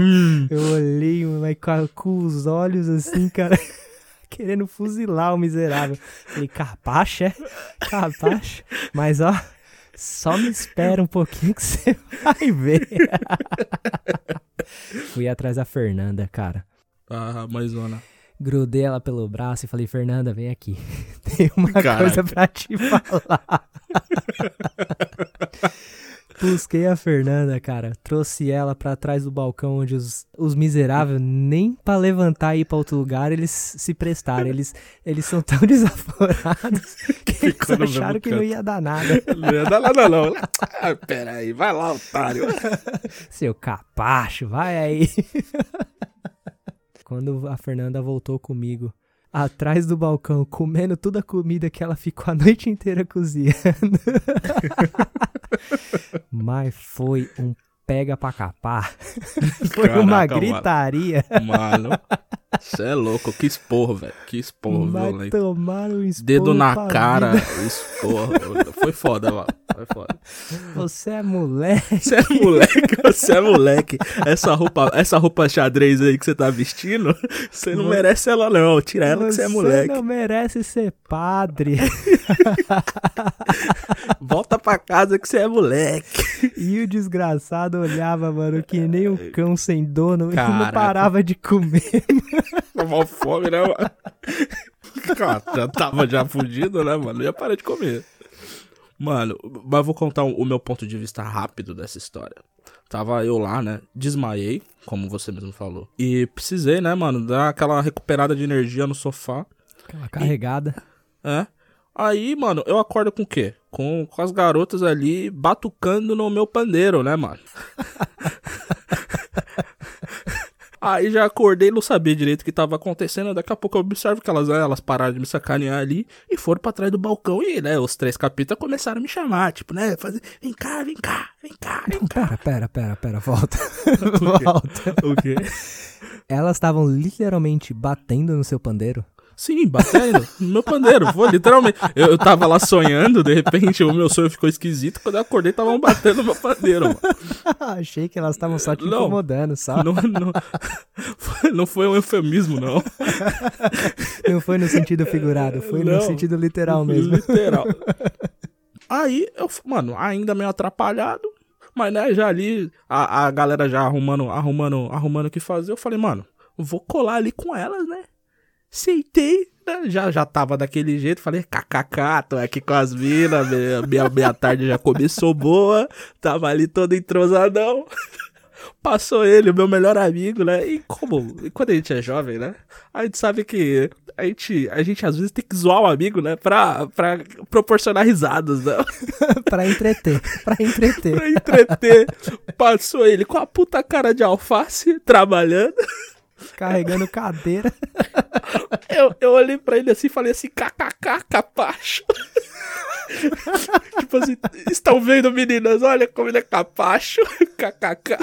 Hum, eu olhei mas com, com os olhos assim, cara, querendo fuzilar o miserável. Falei, capacho, é? Capacho? Mas ó, só me espera um pouquinho que você vai ver. Fui atrás da Fernanda, cara. Ah, maisona. Grudei ela pelo braço e falei, Fernanda, vem aqui. Tem uma Caraca. coisa pra te falar. Busquei a Fernanda, cara. Trouxe ela pra trás do balcão onde os, os miseráveis, nem pra levantar e ir pra outro lugar, eles se prestaram. Eles, eles são tão desaforados que eles Ficou mesmo acharam que não ia dar nada. Não ia dar nada, não. Ah, pera aí, vai lá, otário. Seu capacho, vai aí. Quando a Fernanda voltou comigo, atrás do balcão, comendo toda a comida que ela ficou a noite inteira cozinhando. Mas foi um pega pra capar. Foi uma Caraca, mano. gritaria. Mano, você é louco. Que esporro, velho. Que esporro Vai violento. tomar um esporro Dedo na cara, vida. esporro. Foi foda, mano. Foi foda. Você é moleque. Você é moleque, você é moleque. Essa roupa, essa roupa xadrez aí que você tá vestindo, você não merece ela não. Tira ela que você é moleque. não merece ser padre. Volta pra casa que você é moleque. E o desgraçado olhava, mano, que nem um cão sem dono e não Caraca. parava de comer. Mó fome, né, mano? Cara, já tava já fudido, né, mano? Ia parar de comer. Mano, mas vou contar o meu ponto de vista rápido dessa história. Tava eu lá, né? Desmaiei, como você mesmo falou. E precisei, né, mano, dar aquela recuperada de energia no sofá. Aquela carregada. É. Aí, mano, eu acordo com o quê? Com, com as garotas ali batucando no meu pandeiro, né, mano? Aí já acordei, não sabia direito o que tava acontecendo. Daqui a pouco eu observo que elas, elas pararam de me sacanear ali e foram pra trás do balcão. E, né, os três capitas começaram a me chamar, tipo, né, fazer, vem cá, vem cá, vem cá, vem cá. Pera, pera, pera, pera, volta. volta. O quê? Elas estavam literalmente batendo no seu pandeiro. Sim, batendo no meu pandeiro, foi literalmente. Eu, eu tava lá sonhando, de repente o meu sonho ficou esquisito. Quando eu acordei, estavam batendo no meu pandeiro, mano. Achei que elas estavam só te Não. incomodando, só. Não, não. Foi, não foi um eufemismo, não. Não foi no sentido figurado, foi no Não. sentido literal mesmo. Literal. Aí, eu, mano, ainda meio atrapalhado, mas né, já ali, a, a galera já arrumando, arrumando, arrumando o que fazer, eu falei, mano, vou colar ali com elas, né? Aceitei, né? Já, já tava daquele jeito, falei, kkk, tô aqui com as minas, minha, minha, minha tarde já começou boa, tava ali todo entrosadão. Passou ele, o meu melhor amigo, né? E como, e quando a gente é jovem, né? A gente sabe que a gente, a gente às vezes tem que zoar o amigo, né? Pra, pra proporcionar risadas, né? pra entreter, pra entreter. pra entreter. Passou ele com a puta cara de alface, trabalhando. Carregando cadeira. Eu, eu olhei pra ele assim e falei assim, kkk, capacho. tipo assim, estão vendo meninas? Olha como ele é capacho, kkk.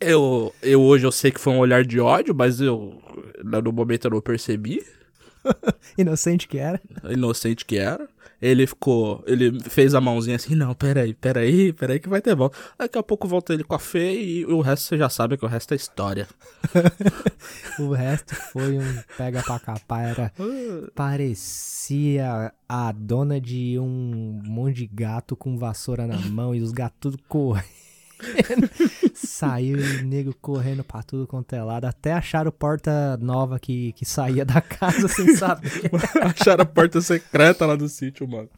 Eu, eu hoje eu sei que foi um olhar de ódio, mas eu no momento eu não percebi, Inocente que era. inocente que era. Ele ficou, ele fez a mãozinha assim, não, peraí, peraí, peraí que vai ter volta. Daqui a pouco volta ele com a Fê e o resto você já sabe que o resto é história. O resto foi um pega pra capar. Era. Parecia a dona de um monte de gato com vassoura na mão e os gatos tudo correndo. Saiu e o nego correndo pra tudo quanto é lado. Até acharam porta nova que, que saía da casa sem saber. Acharam a porta secreta lá do sítio, mano.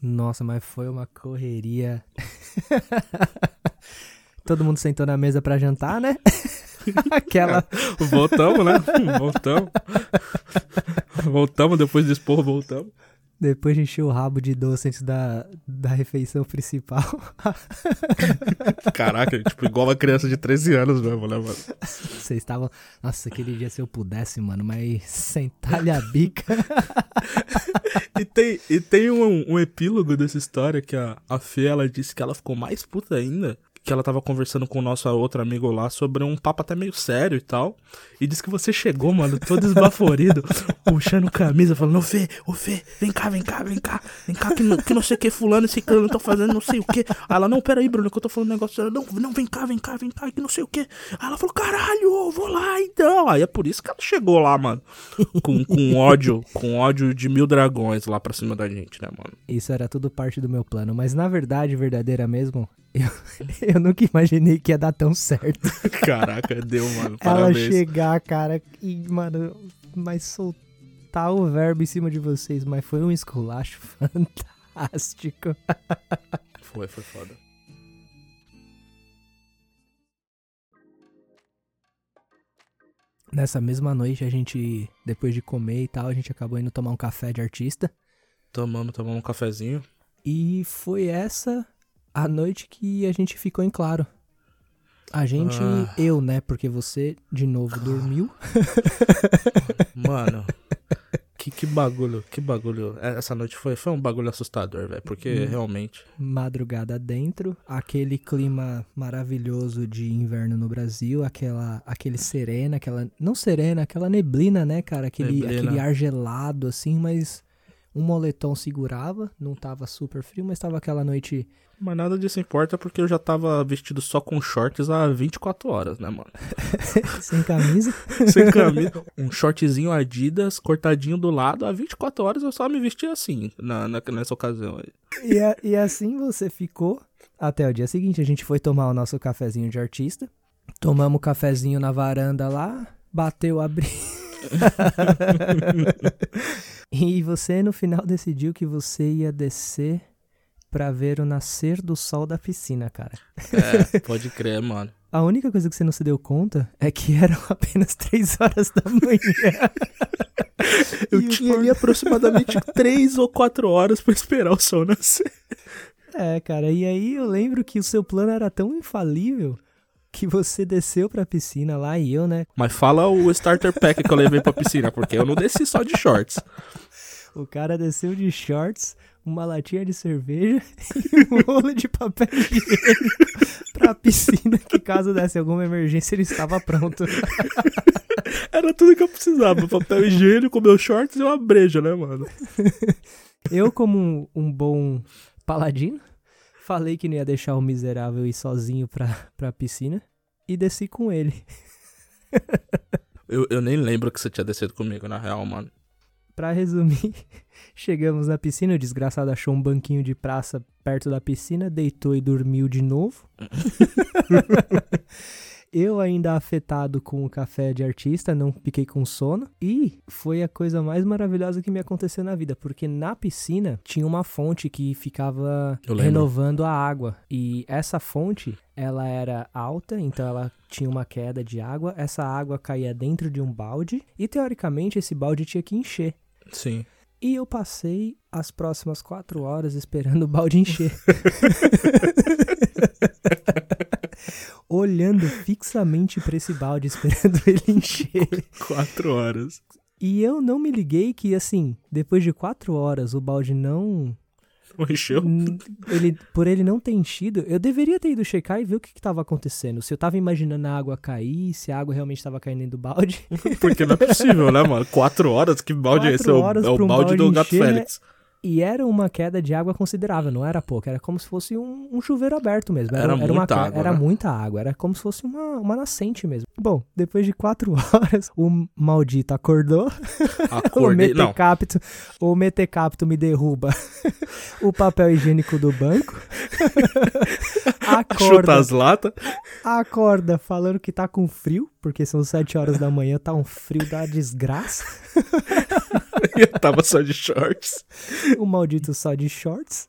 Nossa, mas foi uma correria. Todo mundo sentou na mesa pra jantar, né? Aquela. Voltamos, né? Voltamos. Voltamos, depois do esporro, voltamos. Depois de encher o rabo de doce antes da, da refeição principal. Caraca, tipo, igual uma criança de 13 anos mesmo, né, mano? Vocês estavam. Nossa, aquele dia se eu pudesse, mano, mas sentar-lhe a bica. E tem, e tem um, um epílogo dessa história que a, a Fê, ela disse que ela ficou mais puta ainda. Que ela tava conversando com o nosso outro amigo lá sobre um papo até meio sério e tal. E disse que você chegou, mano, todo esbaforido, puxando camisa, falando, ô Fê, ô Fê, vem cá, vem cá, vem cá, vem cá, que não, que não sei o que, fulano, esse cara não tô fazendo não sei o que. Aí ela, não, peraí, Bruno, que eu tô falando um negócio. Ela, não, não, vem cá, vem cá, vem cá, que não sei o que. Aí ela falou, caralho, vou lá então. Aí é por isso que ela chegou lá, mano, com, com ódio, com ódio de mil dragões lá pra cima da gente, né, mano? Isso era tudo parte do meu plano. Mas na verdade, verdadeira mesmo, eu, eu nunca imaginei que ia dar tão certo. Caraca, deu, mano, Ela parabéns. chegar, cara, e, mano, mas soltar o verbo em cima de vocês, mas foi um esculacho fantástico. Foi, foi foda. Nessa mesma noite, a gente, depois de comer e tal, a gente acabou indo tomar um café de artista. Tomamos, tomamos um cafezinho. E foi essa a noite que a gente ficou em claro. A gente, Ah. eu, né? Porque você, de novo, dormiu. Mano, que, que bagulho, que bagulho. É, Essa noite foi, foi um bagulho assustador, velho. Porque Hum. realmente. Madrugada dentro, aquele clima maravilhoso de inverno no Brasil, aquela, aquele serena, aquela. Não serena, aquela neblina, né, cara? Aquele, Neblina. aquele ar gelado, assim, mas um moletom segurava, não tava super frio, mas tava aquela noite. Mas nada disso importa porque eu já tava vestido só com shorts há 24 horas, né, mano? sem camisa. Sem camisa. Um shortzinho Adidas, cortadinho do lado. Há 24 horas eu só me vesti assim, na, na- nessa ocasião aí. E, a- e assim você ficou até o dia seguinte. A gente foi tomar o nosso cafezinho de artista. Tomamos o cafezinho na varanda lá, bateu a bri... e você no final decidiu que você ia descer pra ver o nascer do sol da piscina, cara. É, pode crer, mano. A única coisa que você não se deu conta é que eram apenas três horas da manhã. Eu E tinha ali aproximadamente 3 ou 4 horas pra esperar o sol nascer. É, cara, e aí eu lembro que o seu plano era tão infalível que você desceu pra piscina lá e eu, né? Mas fala o starter pack que eu levei pra piscina, porque eu não desci só de shorts. O cara desceu de shorts, uma latinha de cerveja e um rolo de papel higiênico pra piscina, que caso desse alguma emergência ele estava pronto. Era tudo que eu precisava. Papel higiênico, meu shorts e uma breja, né, mano? Eu, como um, um bom paladino, falei que não ia deixar o miserável ir sozinho pra, pra piscina. e desci com ele. Eu, eu nem lembro que você tinha descido comigo, na real, mano. Pra resumir, chegamos na piscina, o desgraçado achou um banquinho de praça perto da piscina, deitou e dormiu de novo. Eu ainda afetado com o café de artista, não fiquei com sono. E foi a coisa mais maravilhosa que me aconteceu na vida, porque na piscina tinha uma fonte que ficava renovando a água. E essa fonte, ela era alta, então ela tinha uma queda de água. Essa água caía dentro de um balde e teoricamente esse balde tinha que encher. Sim. E eu passei as próximas quatro horas esperando o balde encher. Olhando fixamente pra esse balde, esperando ele encher. Quatro horas. E eu não me liguei que, assim, depois de quatro horas o balde não. Não encheu? Ele, por ele não ter enchido, eu deveria ter ido checar e ver o que, que tava acontecendo. Se eu tava imaginando a água cair, se a água realmente tava caindo dentro do balde. Porque não é possível, né, mano? Quatro horas? Que balde é esse? É o, é o pra um balde do balde Gato encher, né? Félix. E era uma queda de água considerável, não era pouco, era como se fosse um, um chuveiro aberto mesmo. Era uma muita que- água, Era né? muita água, era como se fosse uma, uma nascente mesmo. Bom, depois de quatro horas, o maldito acordou, o Acordei. Não, metecapto, o metecapto me derruba o papel higiênico do banco. chuta acorda, as latas. acorda falando que tá com frio, porque são sete horas da manhã, tá um frio da desgraça. E eu tava só de shorts. o maldito só de shorts.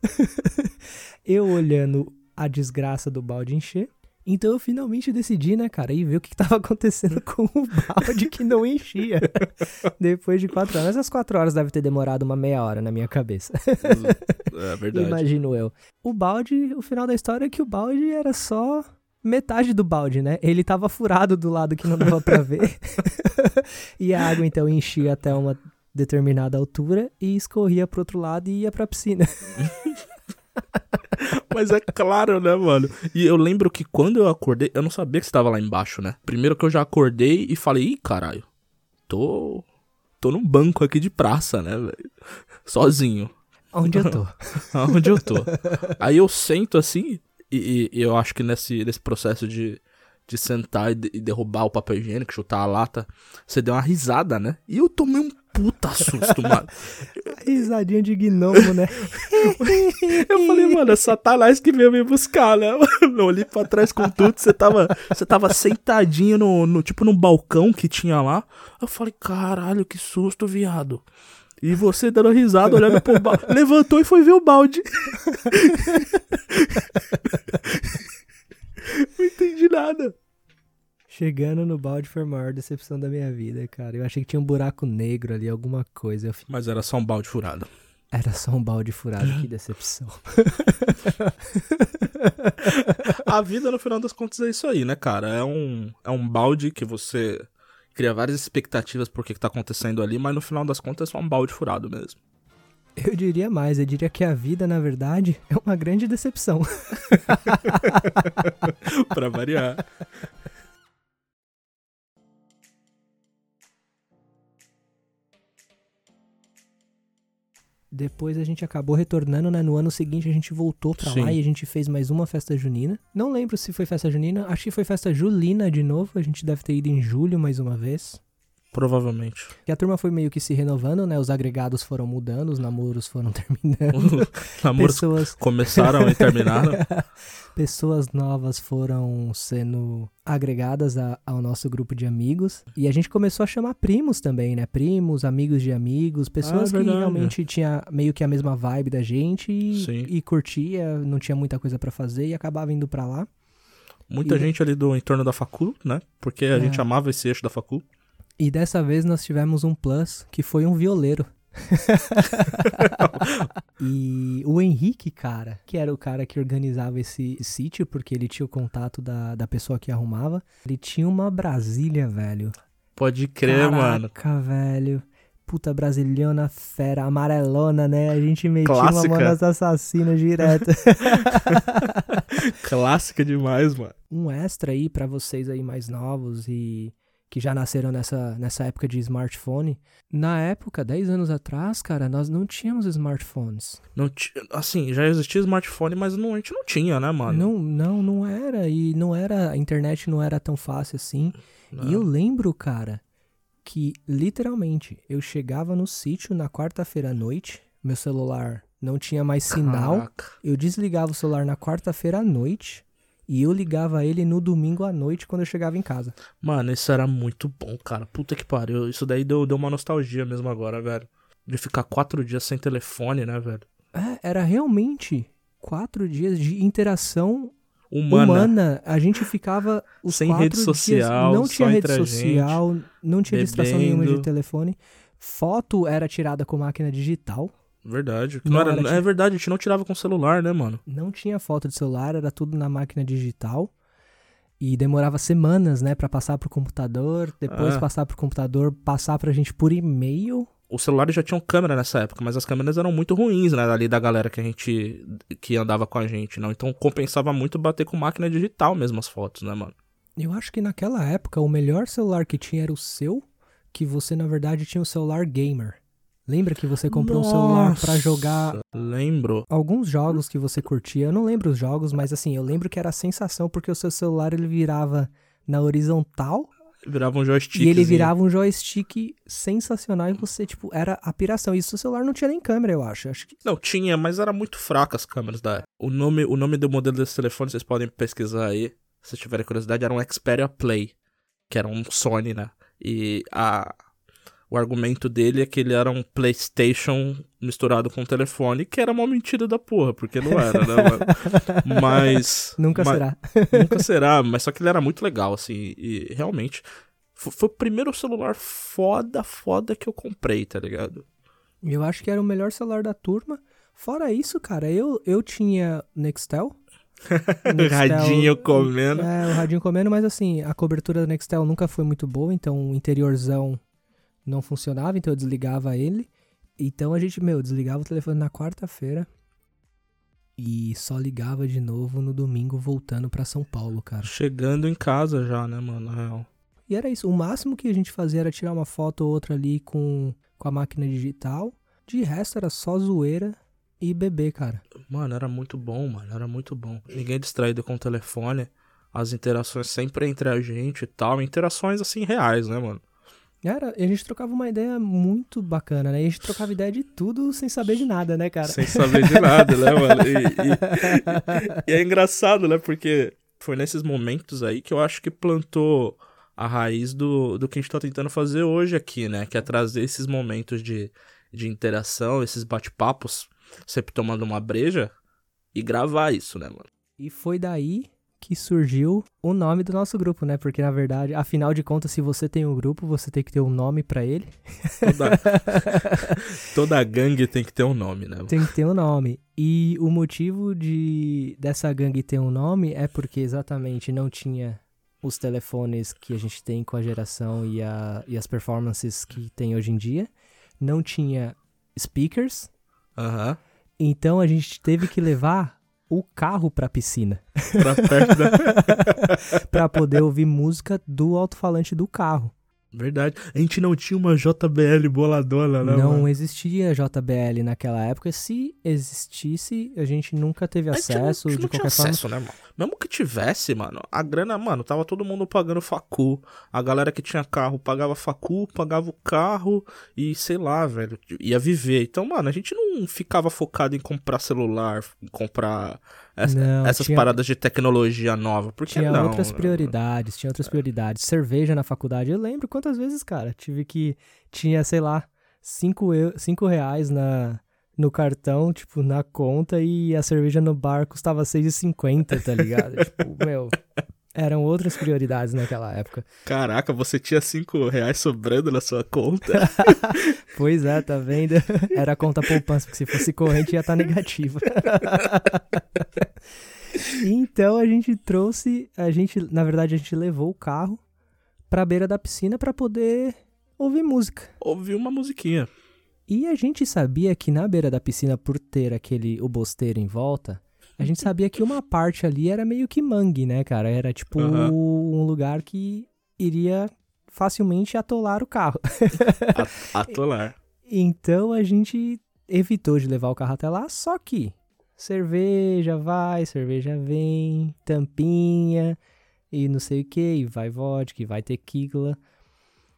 eu olhando a desgraça do balde encher. Então eu finalmente decidi, né, cara, ir ver o que que tava acontecendo com o balde que não enchia. Depois de quatro horas. Essas quatro horas deve ter demorado uma meia hora na minha cabeça. É verdade. Imagino eu. O balde, o final da história é que o balde era só metade do balde, né? Ele tava furado do lado que não dava pra ver. e a água então enchia até uma determinada altura e escorria pro outro lado e ia pra piscina. Mas é claro, né, mano? E eu lembro que quando eu acordei, eu não sabia que você tava lá embaixo, né? Primeiro que eu já acordei e falei, ih, caralho, tô. tô num banco aqui de praça, né, velho? Sozinho. Onde eu tô? Aonde eu tô. Aí eu sento assim, e, e eu acho que nesse, nesse processo de, de sentar e, de- e derrubar o papel higiênico, chutar a lata, você deu uma risada, né? E eu tomei um puta susto, mano. Risadinha de gnomo, né? Eu falei, mano, é Satanás que veio me buscar, né? Eu olhei pra trás com tudo, você tava, você tava sentadinho no, no, tipo, num balcão que tinha lá. Eu falei, caralho, que susto, viado. E você dando risada, olhando pro balde. Levantou e foi ver o balde. Não entendi nada. Chegando no balde foi a maior decepção da minha vida, cara. Eu achei que tinha um buraco negro ali, alguma coisa. Eu fi- Mas era só um balde furado. Era só um balde furado, que decepção. A vida, no final das contas, é isso aí, né, cara? É um, é um balde que você cria várias expectativas por que, que tá acontecendo ali, mas no final das contas é só um balde furado mesmo. Eu diria mais, eu diria que a vida, na verdade, é uma grande decepção. pra variar. Depois a gente acabou retornando, né? No ano seguinte a gente voltou pra lá Sim. e a gente fez mais uma festa junina. Não lembro se foi festa junina, acho que foi festa julina de novo. A gente deve ter ido em julho mais uma vez. Provavelmente. E a turma foi meio que se renovando, né? Os agregados foram mudando, os namoros foram terminando. Namoros pessoas, começaram e terminaram. pessoas novas foram sendo agregadas a- ao nosso grupo de amigos. E a gente começou a chamar primos também, né? Primos, amigos de amigos, pessoas que Ah, verdade. realmente tinha meio que a mesma vibe da gente e, e curtia, não tinha muita coisa pra fazer e acabava indo pra lá. Muita E- gente ali do entorno da facul, né? Porque a É. gente amava esse eixo da facul. E dessa vez nós tivemos um plus que foi um violeiro. e o Henrique, cara, que era o cara que organizava esse sítio, porque ele tinha o contato da, da pessoa que arrumava, ele tinha uma Brasília, velho. Pode crer, mano. Caraca, velho. Puta brasiliana fera, amarelona, né? A gente metia Clássica. uma mão nas assassinas direto. Clássica demais, mano. um extra aí pra vocês aí mais novos e que já nasceram nessa, nessa época de smartphone. Na época, 10 anos atrás, cara, nós não tínhamos smartphones. Não assim, já existia smartphone, mas não, a gente não tinha, né, mano? Não, não, não era. E não era. A internet não era tão fácil assim. Não. E eu lembro, cara, que literalmente eu chegava no sítio na quarta-feira à noite, meu celular não tinha mais sinal. Caraca. Eu desligava o celular na quarta-feira à noite e eu ligava ele no domingo à noite quando eu chegava em casa. Mano, isso era muito bom, cara. Puta que pariu. Isso daí deu, deu uma nostalgia mesmo agora, velho. De ficar quatro dias sem telefone, né, velho? É, era realmente quatro dias de interação humana. humana. A gente ficava os sem rede social, dias, não tinha rede social, gente, não tinha bebendo. distração nenhuma de telefone. Foto era tirada com máquina digital. Verdade. Não era, é verdade, a gente não tirava com celular, né, mano? Não tinha foto de celular, era tudo na máquina digital. E demorava semanas, né, para passar pro computador, depois é. passar pro computador, passar pra gente por e-mail. Os celulares já tinham câmera nessa época, mas as câmeras eram muito ruins, né, ali da galera que a gente que andava com a gente, não. Então compensava muito bater com máquina digital mesmo as fotos, né, mano? Eu acho que naquela época o melhor celular que tinha era o seu, que você na verdade tinha o celular gamer. Lembra que você comprou Nossa, um celular para jogar? Lembro. Alguns jogos que você curtia. Eu não lembro os jogos, mas assim, eu lembro que era a sensação porque o seu celular ele virava na horizontal. Virava um joystick. E ele virava um joystick sensacional e você, tipo, era a piração. E o seu celular não tinha nem câmera, eu acho. acho que... Não, tinha, mas era muito fraca as câmeras da época. O nome, o nome do modelo desse telefone, vocês podem pesquisar aí, se tiverem curiosidade, era um Xperia Play, que era um Sony, né? E a, o argumento dele é que ele era um PlayStation misturado com um telefone, que era uma mentira da porra, porque não era, né, mano? Mas. Nunca mas, será. nunca será, mas só que ele era muito legal, assim, e realmente. Foi, o primeiro celular foda, foda que eu comprei, tá ligado? Eu acho que era o melhor celular da turma. Fora isso, cara, eu, eu tinha Nextel. Nextel radinho comendo. É, o radinho comendo, mas assim, a cobertura da Nextel nunca foi muito boa, então o interiorzão não funcionava, então eu desligava ele. Então a gente, meu, desligava o telefone na quarta-feira e só ligava de novo no domingo voltando para São Paulo, cara. Chegando em casa já, né, mano, na real. E era isso, o máximo que a gente fazia era tirar uma foto ou outra ali com, com a máquina digital. De resto era só zoeira e beber, cara. Mano, era muito bom, mano, era muito bom. Ninguém distraído com o telefone, as interações sempre entre a gente e tal, interações assim reais, né, mano? Era, a gente trocava uma ideia muito bacana, né? E a gente trocava ideia de tudo sem saber de nada, né, cara? Sem saber de nada, né, mano? E, e, e, é engraçado, né? Porque foi nesses momentos aí que eu acho que plantou a raiz do, do que a gente tá tentando fazer hoje aqui, né? Que é trazer esses momentos de, de interação, esses bate-papos, sempre tomando uma breja e gravar isso, né, mano? E foi daí que surgiu o nome do nosso grupo, né? Porque na verdade, afinal de contas, se você tem um grupo, você tem que ter um nome para ele. Toda... Toda gangue tem que ter um nome, né? Tem que ter um nome. E o motivo de dessa gangue ter um nome é porque exatamente não tinha os telefones que a gente tem com a geração e, a, e as performances que tem hoje em dia. Não tinha speakers. Aham. Então a gente teve que levar o carro pra piscina. Pra perto da... pra poder ouvir música do alto-falante do carro. Verdade. A gente não tinha uma JBL boladona, né? Não mano? existia JBL naquela época. Se existisse, a gente nunca teve acesso. Não, de qualquer forma. Acesso, né, mano? Mesmo que tivesse, mano, a grana, mano, tava todo mundo pagando facu. A galera que tinha carro pagava facu, pagava o carro e sei lá, velho, ia viver. Então, mano, a gente não ficava focado em comprar celular, em comprar essa, não, essas tinha, paradas de tecnologia nova. Porque tinha não, outras prioridades, tinha outras prioridades. Cerveja na faculdade, eu lembro quantas vezes, cara, tive que. Tinha, sei lá, 5 cinco, cinco reais na, no cartão, tipo, na conta, e a cerveja no bar custava 6,50, tá ligado? tipo, meu. Eram outras prioridades naquela época. Caraca, você tinha 5 reais sobrando na sua conta? pois é, tá vendo? Era a conta poupança, porque se fosse corrente ia estar tá negativa. então a gente trouxe, a gente, na verdade, a gente levou o carro pra beira da piscina para poder ouvir música. Ouvir uma musiquinha. E a gente sabia que na beira da piscina, por ter aquele o bosteiro em volta, a gente sabia que uma parte ali era meio que mangue, né, cara? Era tipo uhum. um lugar que iria facilmente atolar o carro. Atolar. Então a gente evitou de levar o carro até lá, só que cerveja vai, cerveja vem, tampinha e não sei o que, e vai vodka, e vai tequila.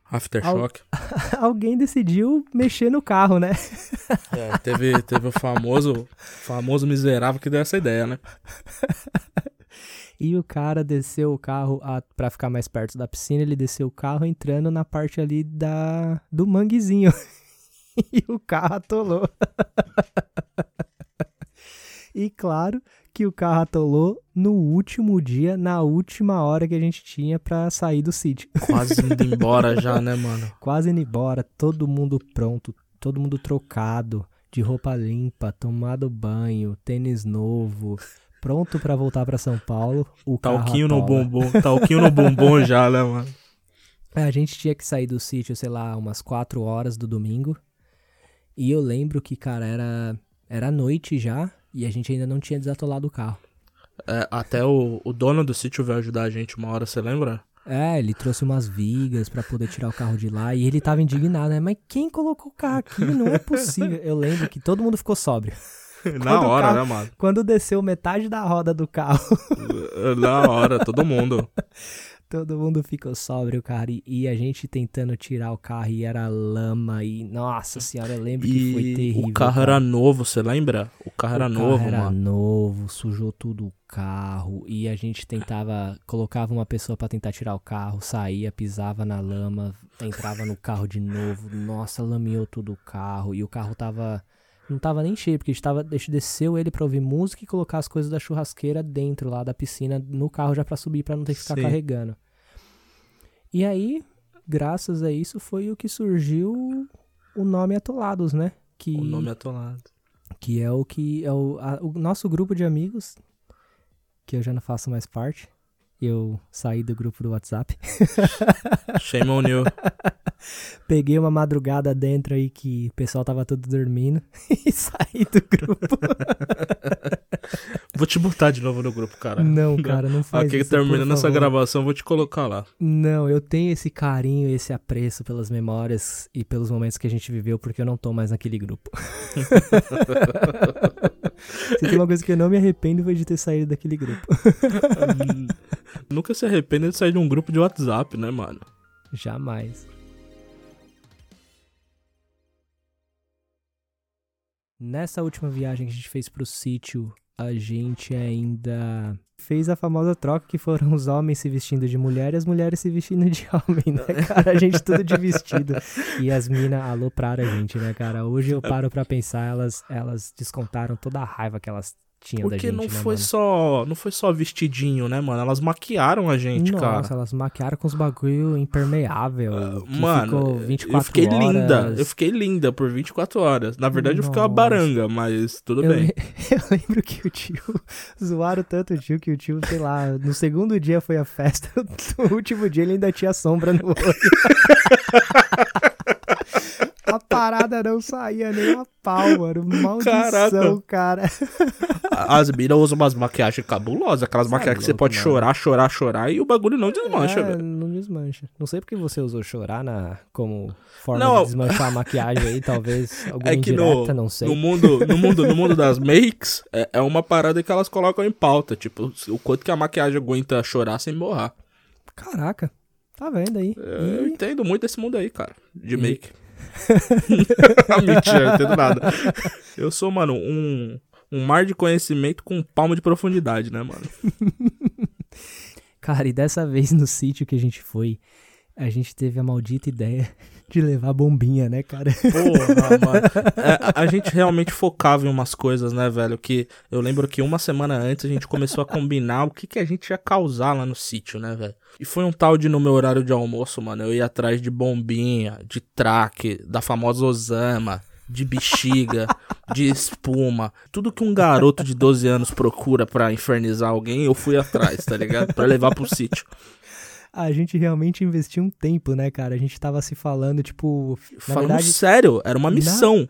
Aftershock. Alguém decidiu mexer no carro, né? É, teve, teve o famoso, famoso miserável que deu essa ideia, né? E o cara desceu o carro a, pra ficar mais perto da piscina, ele desceu o carro entrando na parte ali da do manguezinho. e o carro atolou. e claro que o carro atolou no último dia, na última hora que a gente tinha pra sair do sítio. Quase indo embora já, né, mano? Quase indo embora, todo mundo pronto, todo mundo trocado, de roupa limpa, tomado banho, tênis novo, pronto pra voltar pra São Paulo. O Talquinho no bumbum. Talquinho no bumbum já, né, mano? É, A gente tinha que sair do sítio, sei lá, umas 4 horas do domingo. E eu lembro que, cara, era, era noite já e a gente ainda não tinha desatolado o carro. É, até o, o dono do sítio veio ajudar a gente uma hora, você lembra? É, ele trouxe umas vigas pra poder tirar o carro de lá e ele tava indignado, né? Mas quem colocou o carro aqui? Não é possível. Eu lembro que todo mundo ficou sóbrio. Na o hora, carro- né, mano? Quando desceu metade da roda do carro, Na hora, todo mundo. todo mundo ficou sóbrio, cara. E, e a gente tentando tirar o carro e era lama e... Nossa senhora, eu lembro que foi E terrível. o carro cara. era novo, você lembra? O carro era o novo, carro era mano. novo, sujou tudo o carro e a gente tentava, colocava uma pessoa pra tentar tirar o carro, saía, pisava na lama, entrava no carro de novo, nossa, lameou tudo o carro e o carro tava não tava nem cheio, porque a gente, tava, a gente desceu ele pra ouvir música e colocar as coisas da churrasqueira dentro lá da piscina no carro já pra subir pra não ter que ficar Sim. carregando. E aí, graças a isso foi o que surgiu o nome Atolados, né? Que O nome atolado. que é o que é o, a- o nosso grupo de amigos, que eu já não faço mais parte. Eu saí do grupo do WhatsApp. Shame on you. Peguei uma madrugada dentro aí que o pessoal tava todo dormindo e saí do grupo. Vou te botar de novo no grupo, cara. não, cara, não faz Aqui isso. terminando essa gravação, vou te colocar lá. Não, eu tenho esse carinho, esse apreço pelas memórias e pelos momentos que a gente viveu, porque eu não tô mais naquele grupo. Se tem uma coisa que eu não me arrependo foi de ter saído daquele grupo. Nunca se arrependa de sair de um grupo de WhatsApp, né, mano? Jamais. Nessa última viagem que a gente fez pro sítio, a gente ainda fez a famosa troca que foram os homens se vestindo de mulher e as mulheres se vestindo de homem, né, cara? A gente tudo de vestido. E as minas alopraram a gente, né, cara? Hoje eu paro pra pensar, elas, elas descontaram toda a raiva que elas tinham da Porque gente, não né, foi mano? só, não foi só vestidinho, né, mano? Elas maquiaram a gente, Nossa, cara. elas maquiaram com os bagulho impermeável. que Mano, ficou 24 eu fiquei horas. linda. Eu fiquei linda por 24 horas. Na verdade, eu fiquei uma Nossa. baranga, mas tudo Eu, bem. eu lembro que o tio zoaram tanto o tio que o tio, sei lá, no segundo dia foi a festa, no último dia ele ainda tinha sombra no olho. A parada não saía nem a pau, mano. Maldição, cara. As minas usam umas maquiagens cabulosas, aquelas Cê é maquiagens que você pode mano. chorar, chorar, chorar e o bagulho não desmancha, É, velho. não desmancha. Não sei porque você usou chorar na, como forma Não, de desmanchar a maquiagem aí, talvez alguma É que no, indireta, não sei. no mundo, no mundo, no mundo das makes, é, é uma parada que elas colocam em pauta, tipo, o quanto que a maquiagem aguenta chorar sem borrar. Caraca, tá vendo aí? É, Eu E- entendo muito desse mundo aí, cara, de E- make. Mentira, eu não entendo nada. Eu sou, mano, um, um mar de conhecimento com um palmo de profundidade, né, mano? Cara, e dessa vez no sítio que a gente foi, a gente teve a maldita ideia de levar bombinha, né, cara? Porra, mano. É, a- gente realmente focava em umas coisas, né, velho? Que eu lembro que uma semana antes a gente começou a combinar o que, que a gente ia causar lá no sítio, né, velho? E foi um tal de no meu horário de almoço, mano. Eu ia atrás de bombinha, de traque, da famosa Osama, de bexiga, de espuma. Tudo que um garoto de 12 anos procura pra infernizar alguém, eu fui atrás, tá ligado? Pra levar pro sítio. A gente realmente investiu um tempo, né, cara? A gente tava se falando, tipo, na Falando verdade, sério, era uma missão.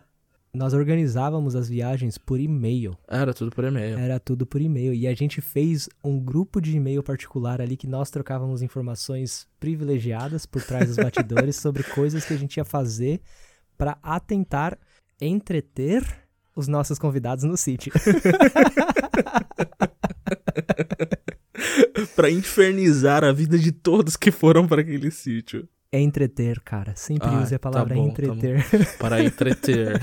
nós organizávamos as viagens por e-mail. Era tudo por e-mail. Era tudo por e-mail. E a gente fez um grupo de e-mail particular ali que nós trocávamos informações privilegiadas por trás dos batidores sobre coisas que a gente ia fazer para atentar entreter os nossos convidados no sítio. para infernizar a vida de todos que foram para aquele sítio. É entreter, cara. Sempre Ah, use a tá palavra bom, tá entreter. Para entreter.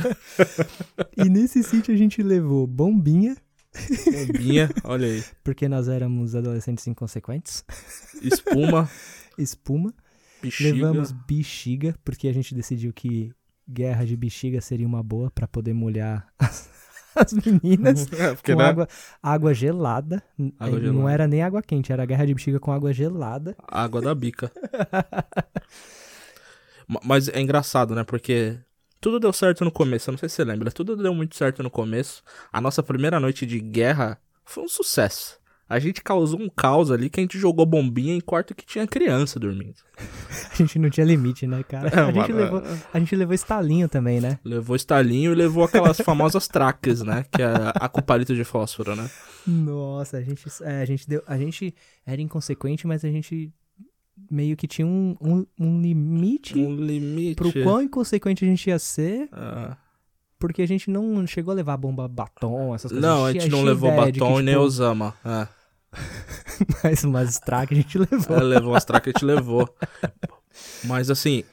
e nesse sítio a gente levou bombinha, Bombinha, olha aí. porque nós éramos adolescentes inconsequentes, Espuma, espuma. bexiga. Levamos bexiga, porque a gente decidiu que guerra de bexiga seria uma boa pra poder molhar as, as meninas É, com né, água, água gelada. Água Não gelada. era nem água quente, era guerra de bexiga com água gelada. água da bica. Ma- Mas é engraçado, né? Porque tudo deu certo no começo. Eu não sei se você lembra. Tudo deu muito certo no começo. A nossa primeira noite de guerra foi um sucesso. A gente causou um caos ali que a gente jogou bombinha em quarto que tinha criança dormindo. A gente não tinha limite, né, cara? É, a, gente levou, a gente levou estalinho também, né? Levou estalinho e levou aquelas famosas traques, né? Que é a com palito de fósforo, né? Nossa, a gente, é, a gente deu, a gente era inconsequente, mas a gente meio que tinha um, um, um limite Um limite. pro quão inconsequente a gente ia ser, Ah. Porque a gente não chegou a levar bomba batom, essas coisas. Não, a gente tinha- não tinha levou batom que, e nem tipo, Osama. É. Mas umas strike a gente levou. Ela levou as tracas e te levou. Mas assim,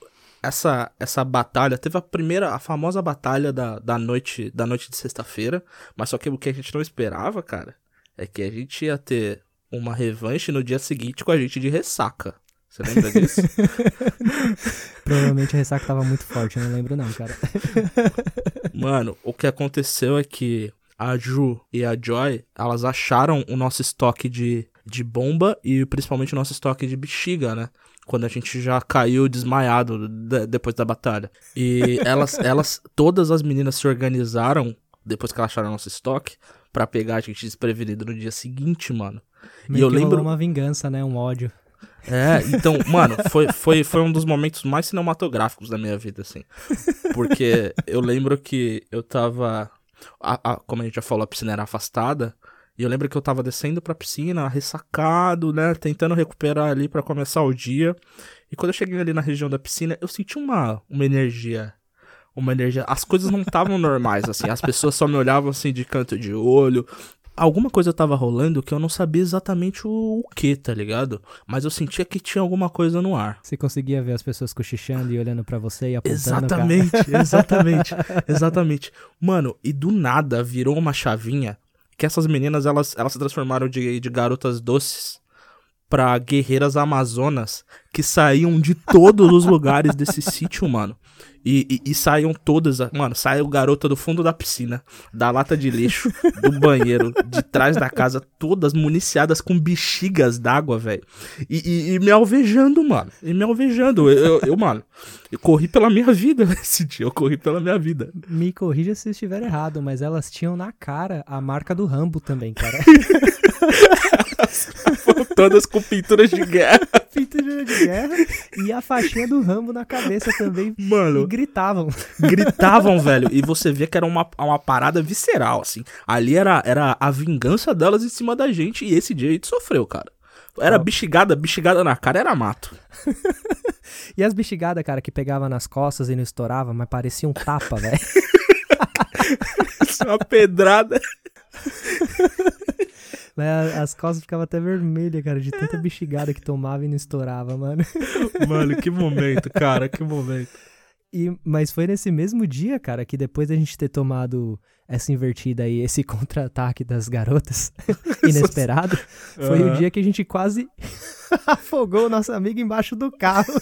essa essa batalha teve a primeira, a famosa batalha da, da noite da noite de sexta-feira, mas só que o que a gente não esperava, cara, é que a gente ia ter uma revanche no dia seguinte com a gente de ressaca. Você lembra disso? Provavelmente a ressaca tava muito forte, eu não lembro não, cara. Mano, o que aconteceu é que a Ju e a Joy, elas acharam o nosso estoque de, de bomba e principalmente o nosso estoque de bexiga, né? Quando a gente já caiu desmaiado de- depois da batalha. E elas, elas, todas as meninas se organizaram depois que elas acharam nosso estoque pra pegar a gente desprevenido no dia seguinte, mano. E Meio eu que rolou lembro. uma vingança, né, um ódio. É, então, mano, foi, foi, foi um dos momentos mais cinematográficos da minha vida, assim. Porque eu lembro que eu tava. a- a- como a gente já falou, a piscina era afastada. E eu lembro que eu tava descendo pra piscina, ressacado, né? Tentando recuperar ali pra começar o dia. E quando eu cheguei ali na região da piscina, eu senti uma, uma energia. Uma energia. As coisas não estavam normais, assim. As pessoas só me olhavam assim de canto de olho. Alguma coisa tava rolando que eu não sabia exatamente o, o que, tá ligado? Mas eu sentia que tinha alguma coisa no ar. Você conseguia ver as pessoas cochichando e olhando pra você e apontando, cara? Exatamente, exatamente, exatamente. Mano, e do nada virou uma chavinha que essas meninas, elas, elas se transformaram de, de garotas doces pra guerreiras amazonas que saíam de todos os lugares desse sítio, mano. E, e, e saíam todas, mano, saiu garota do fundo da piscina, da lata de lixo, do banheiro, de trás da casa, todas municiadas com bexigas d'água, velho. E, e- e me alvejando, mano. E me alvejando. Eu, eu, eu, mano, eu corri pela minha vida nesse dia. Eu corri pela minha vida. Me corrija se eu estiver errado, mas elas tinham na cara a marca do Rambo também, cara. Foram todas com pinturas de guerra. Pintura de guerra e a faixinha do Rambo na cabeça também. E Mano, gritavam. gritavam, velho. E você via que era uma, uma parada visceral, assim. Ali era, era a vingança delas em cima da gente. E esse dia a gente sofreu, cara. Era bexigada, bexigada na cara, era mato. E as bexigadas, cara, que pegava nas costas e não estourava, mas parecia um tapa, velho. É uma pedrada. Mas As costas ficavam até vermelhas, cara, de tanta bexigada que tomava e não estourava, mano. Mano, que momento, cara, que momento. E, mas foi nesse mesmo dia, cara, que depois da gente ter tomado essa invertida aí, esse contra-ataque das garotas, inesperado, foi o Aham. dia que a gente quase afogou o nosso amigo embaixo do carro.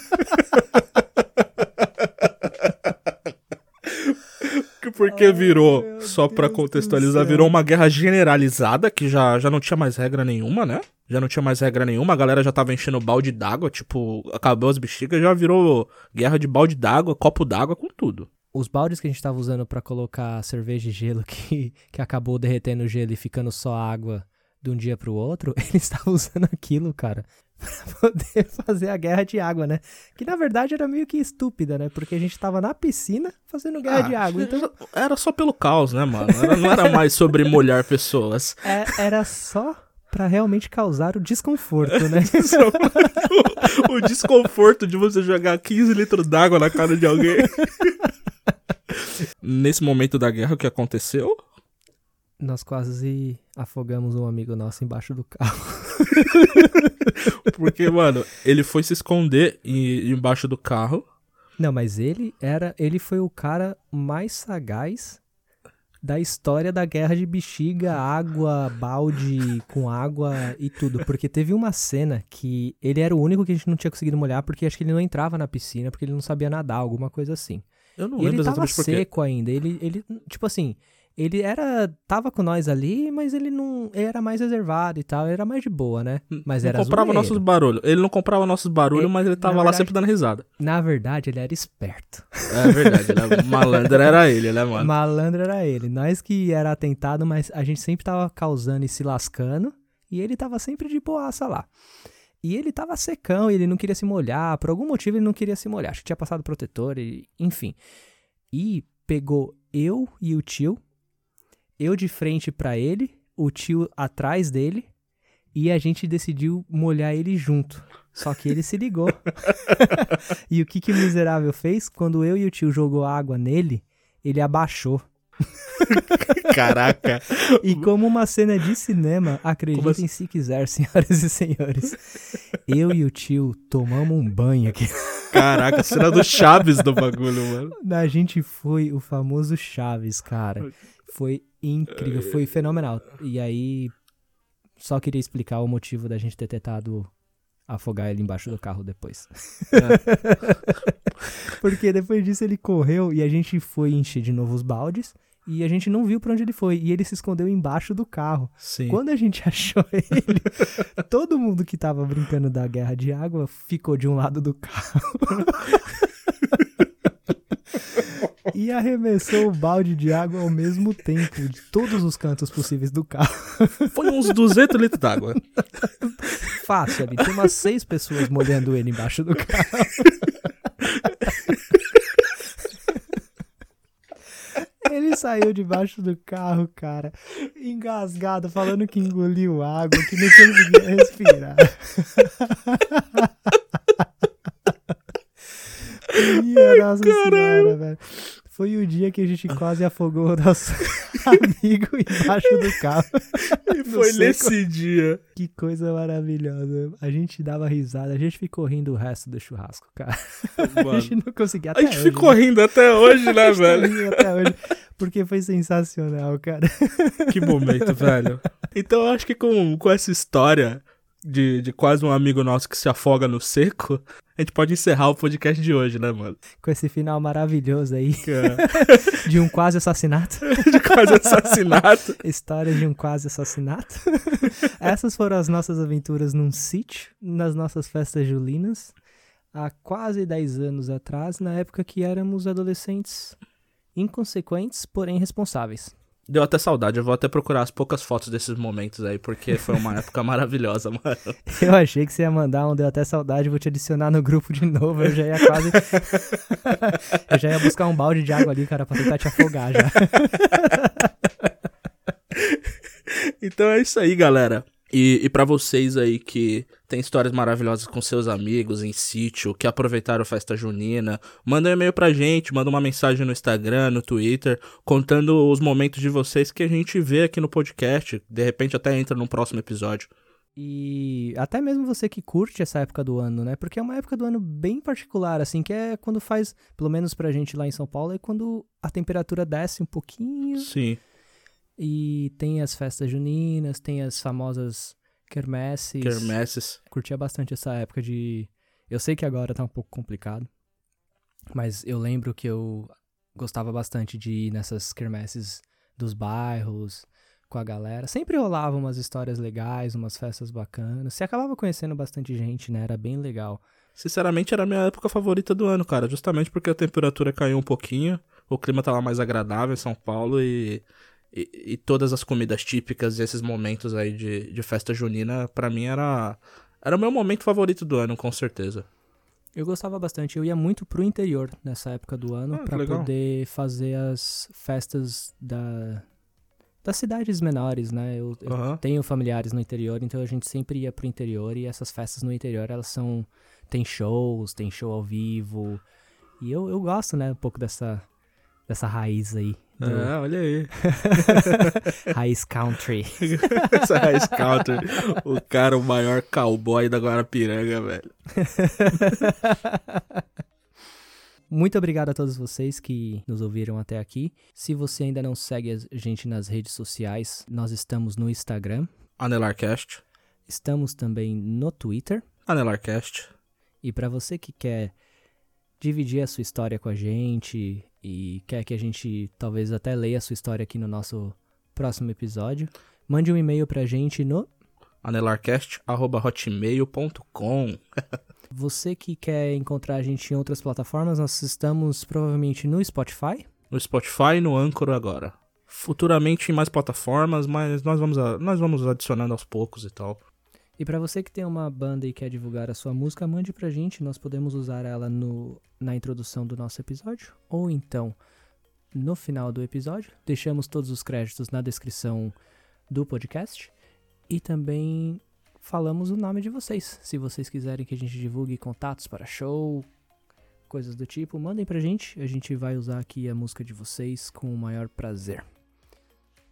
Porque virou, só do contextualizar, virou uma guerra generalizada, que já, já não tinha mais regra nenhuma, né? Já não tinha mais regra nenhuma, a galera já tava enchendo balde d'água, tipo, acabou as bexigas, já virou guerra de balde d'água, copo d'água, com tudo. Os baldes que a gente tava usando pra colocar cerveja e gelo, que, que acabou derretendo o gelo e ficando só água de um dia pro outro, ele estava usando aquilo, cara, pra poder fazer a guerra de água, né? Que na verdade era meio que estúpida, né? Porque a gente tava na piscina fazendo guerra Ah, de água. Então Era só pelo caos, né, mano? Era- não era mais sobre molhar pessoas. é- era só pra realmente causar o desconforto, né? O, o desconforto de você jogar 15 litros d'água na cara de alguém. Nesse momento da guerra, o que aconteceu? Nós quase afogamos um amigo nosso embaixo do carro. Porque, mano, ele foi se esconder em- embaixo do carro. Não, mas ele era, ele foi o cara mais sagaz da história da guerra de bexiga, água, balde com água e tudo, porque teve uma cena que ele era o único que a gente não tinha conseguido molhar porque acho que ele não entrava na piscina porque ele não sabia nadar, alguma coisa assim. Eu não E ele lembro tava por quê. seco ainda, ele ele tipo assim, ele era tava com nós ali, mas ele não ele era mais reservado e tal, ele era mais de boa, né? Mas não era comprava zoeiro. nossos barulhos. Ele não comprava nossos barulhos, Ele- mas ele tava na lá verdade- sempre dando risada. Na verdade, ele era esperto. É verdade, né? malandro era ele, né, mano? Malandro era ele. Nós que era atentado, mas a gente sempre tava causando e se lascando. E ele tava sempre de boaça lá. E ele tava secão, ele não queria se molhar. Por algum motivo ele não queria se molhar. Acho que tinha passado protetor, e, enfim. E pegou eu e o tio. Eu de frente pra ele, o tio atrás dele. E a gente decidiu molhar ele junto. Só que ele se ligou. e o que, que o miserável fez? Quando eu e o tio jogou água nele, ele abaixou. Caraca. E como uma cena de cinema, acreditem assim? se quiser, senhoras e senhores. Eu e o tio tomamos um banho aqui. Caraca, cena do Chaves do bagulho, mano. A gente foi o famoso Chaves, cara. Foi incrível, foi fenomenal. E aí, só queria explicar o motivo da gente ter tentado afogar ele embaixo do carro depois. Porque depois disso ele correu e a gente foi encher de novo os baldes e a gente não viu pra onde ele foi. E ele se escondeu embaixo do carro. Sim. Quando a gente achou ele, todo mundo que tava brincando da guerra de água ficou de um lado do carro. e arremessou o balde de água ao mesmo tempo, de todos os cantos possíveis do carro. Foi uns 200 litros d'água. Fácil ali, tem umas seis pessoas molhando ele embaixo do carro. Ele saiu debaixo do carro, cara, engasgado, falando que engoliu água, que não conseguia respirar. Minha nossa senhora, velho. Foi o dia que a gente quase afogou o nosso amigo embaixo do carro. E foi nesse dia. Que coisa maravilhosa. A gente dava risada, a gente ficou rindo o resto do churrasco, cara. A Mano. gente não conseguia até A gente hoje, ficou né? rindo até hoje, né, A gente velho? até hoje, porque foi sensacional, cara. Que momento, velho. Então eu acho que com, com essa história de, de quase um amigo nosso que se afoga no seco, a gente pode encerrar o podcast de hoje, né, mano? Com esse final maravilhoso aí, é de um quase assassinato. de quase assassinato. História de um quase assassinato. Essas foram as nossas aventuras num sítio, nas nossas festas julinas, há quase 10 anos atrás, na época que éramos adolescentes inconsequentes, porém responsáveis. Deu até saudade, eu vou até procurar as poucas fotos desses momentos aí, porque foi uma época maravilhosa, mano. Eu achei que você ia mandar um deu até saudade, vou te adicionar no grupo de novo, eu já ia quase... eu já ia buscar um balde de água ali, cara, pra tentar te afogar já. Então é isso aí, galera. E, e para vocês aí que tem histórias maravilhosas com seus amigos em sítio, que aproveitaram a festa junina, manda um e-mail pra gente, manda uma mensagem no Instagram, no Twitter, contando os momentos de vocês que a gente vê aqui no podcast. De repente até entra num próximo episódio. E até mesmo você que curte essa época do ano, né? Porque é uma época do ano bem particular, assim, que é quando faz, pelo menos pra gente lá em São Paulo, é quando a temperatura desce um pouquinho Sim. E tem as festas juninas, tem as famosas quermesses. Quermesses. Curtia bastante essa época de. Eu sei que agora tá um pouco complicado, mas eu lembro que eu gostava bastante de ir nessas quermesses dos bairros com a galera. Sempre rolava umas histórias legais, umas festas bacanas. Você acabava conhecendo bastante gente, né? Era bem legal. Sinceramente, era a minha época favorita do ano, cara. Justamente porque a temperatura caiu um pouquinho, o clima tava mais agradável em São Paulo e, e, e, todas as comidas típicas e esses momentos aí de, de festa junina, para mim era, era o meu momento favorito do ano, com certeza. Eu gostava bastante. Eu ia muito pro interior nessa época do ano ah, para poder fazer as festas da das cidades menores, né? Eu, uhum. eu, tenho familiares no interior, então a gente sempre ia pro interior e essas festas no interior, elas são tem shows, tem show ao vivo. E eu, eu gosto, né, um pouco dessa dessa raiz aí. Do... Ah, olha aí. raiz country. Essa raiz country. O cara, o maior cowboy da Guarapiranga, velho. Muito obrigado a todos vocês que nos ouviram até aqui. Se você ainda não segue a gente nas redes sociais, nós estamos no Instagram. Anelarcast. Estamos também no Twitter. Anelarcast. E para você que quer dividir a sua história com a gente e quer que a gente talvez até leia a sua história aqui no nosso próximo episódio, mande um e-mail pra gente no anelarcast.hotmail.com Você que quer encontrar a gente em outras plataformas, nós estamos provavelmente no Spotify. No Spotify e no Anchor agora. Futuramente em mais plataformas, mas nós vamos, a, nós vamos adicionando aos poucos e tal. E para você que tem uma banda e quer divulgar a sua música, mande pra gente, nós podemos usar ela no, na introdução do nosso episódio, ou então no final do episódio. Deixamos todos os créditos na descrição do podcast. E também falamos o nome de vocês. Se vocês quiserem que a gente divulgue contatos para show, coisas do tipo, mandem pra gente. A gente vai usar aqui a música de vocês com o maior prazer.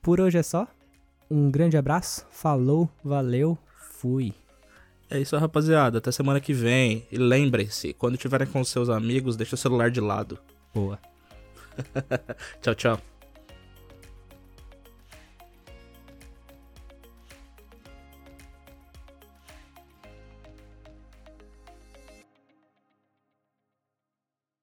Por hoje é só. Um grande abraço, falou, valeu, fui. É isso, rapaziada. Até semana que vem. E lembrem-se, quando estiverem com seus amigos, deixa o celular de lado. Boa. tchau, tchau.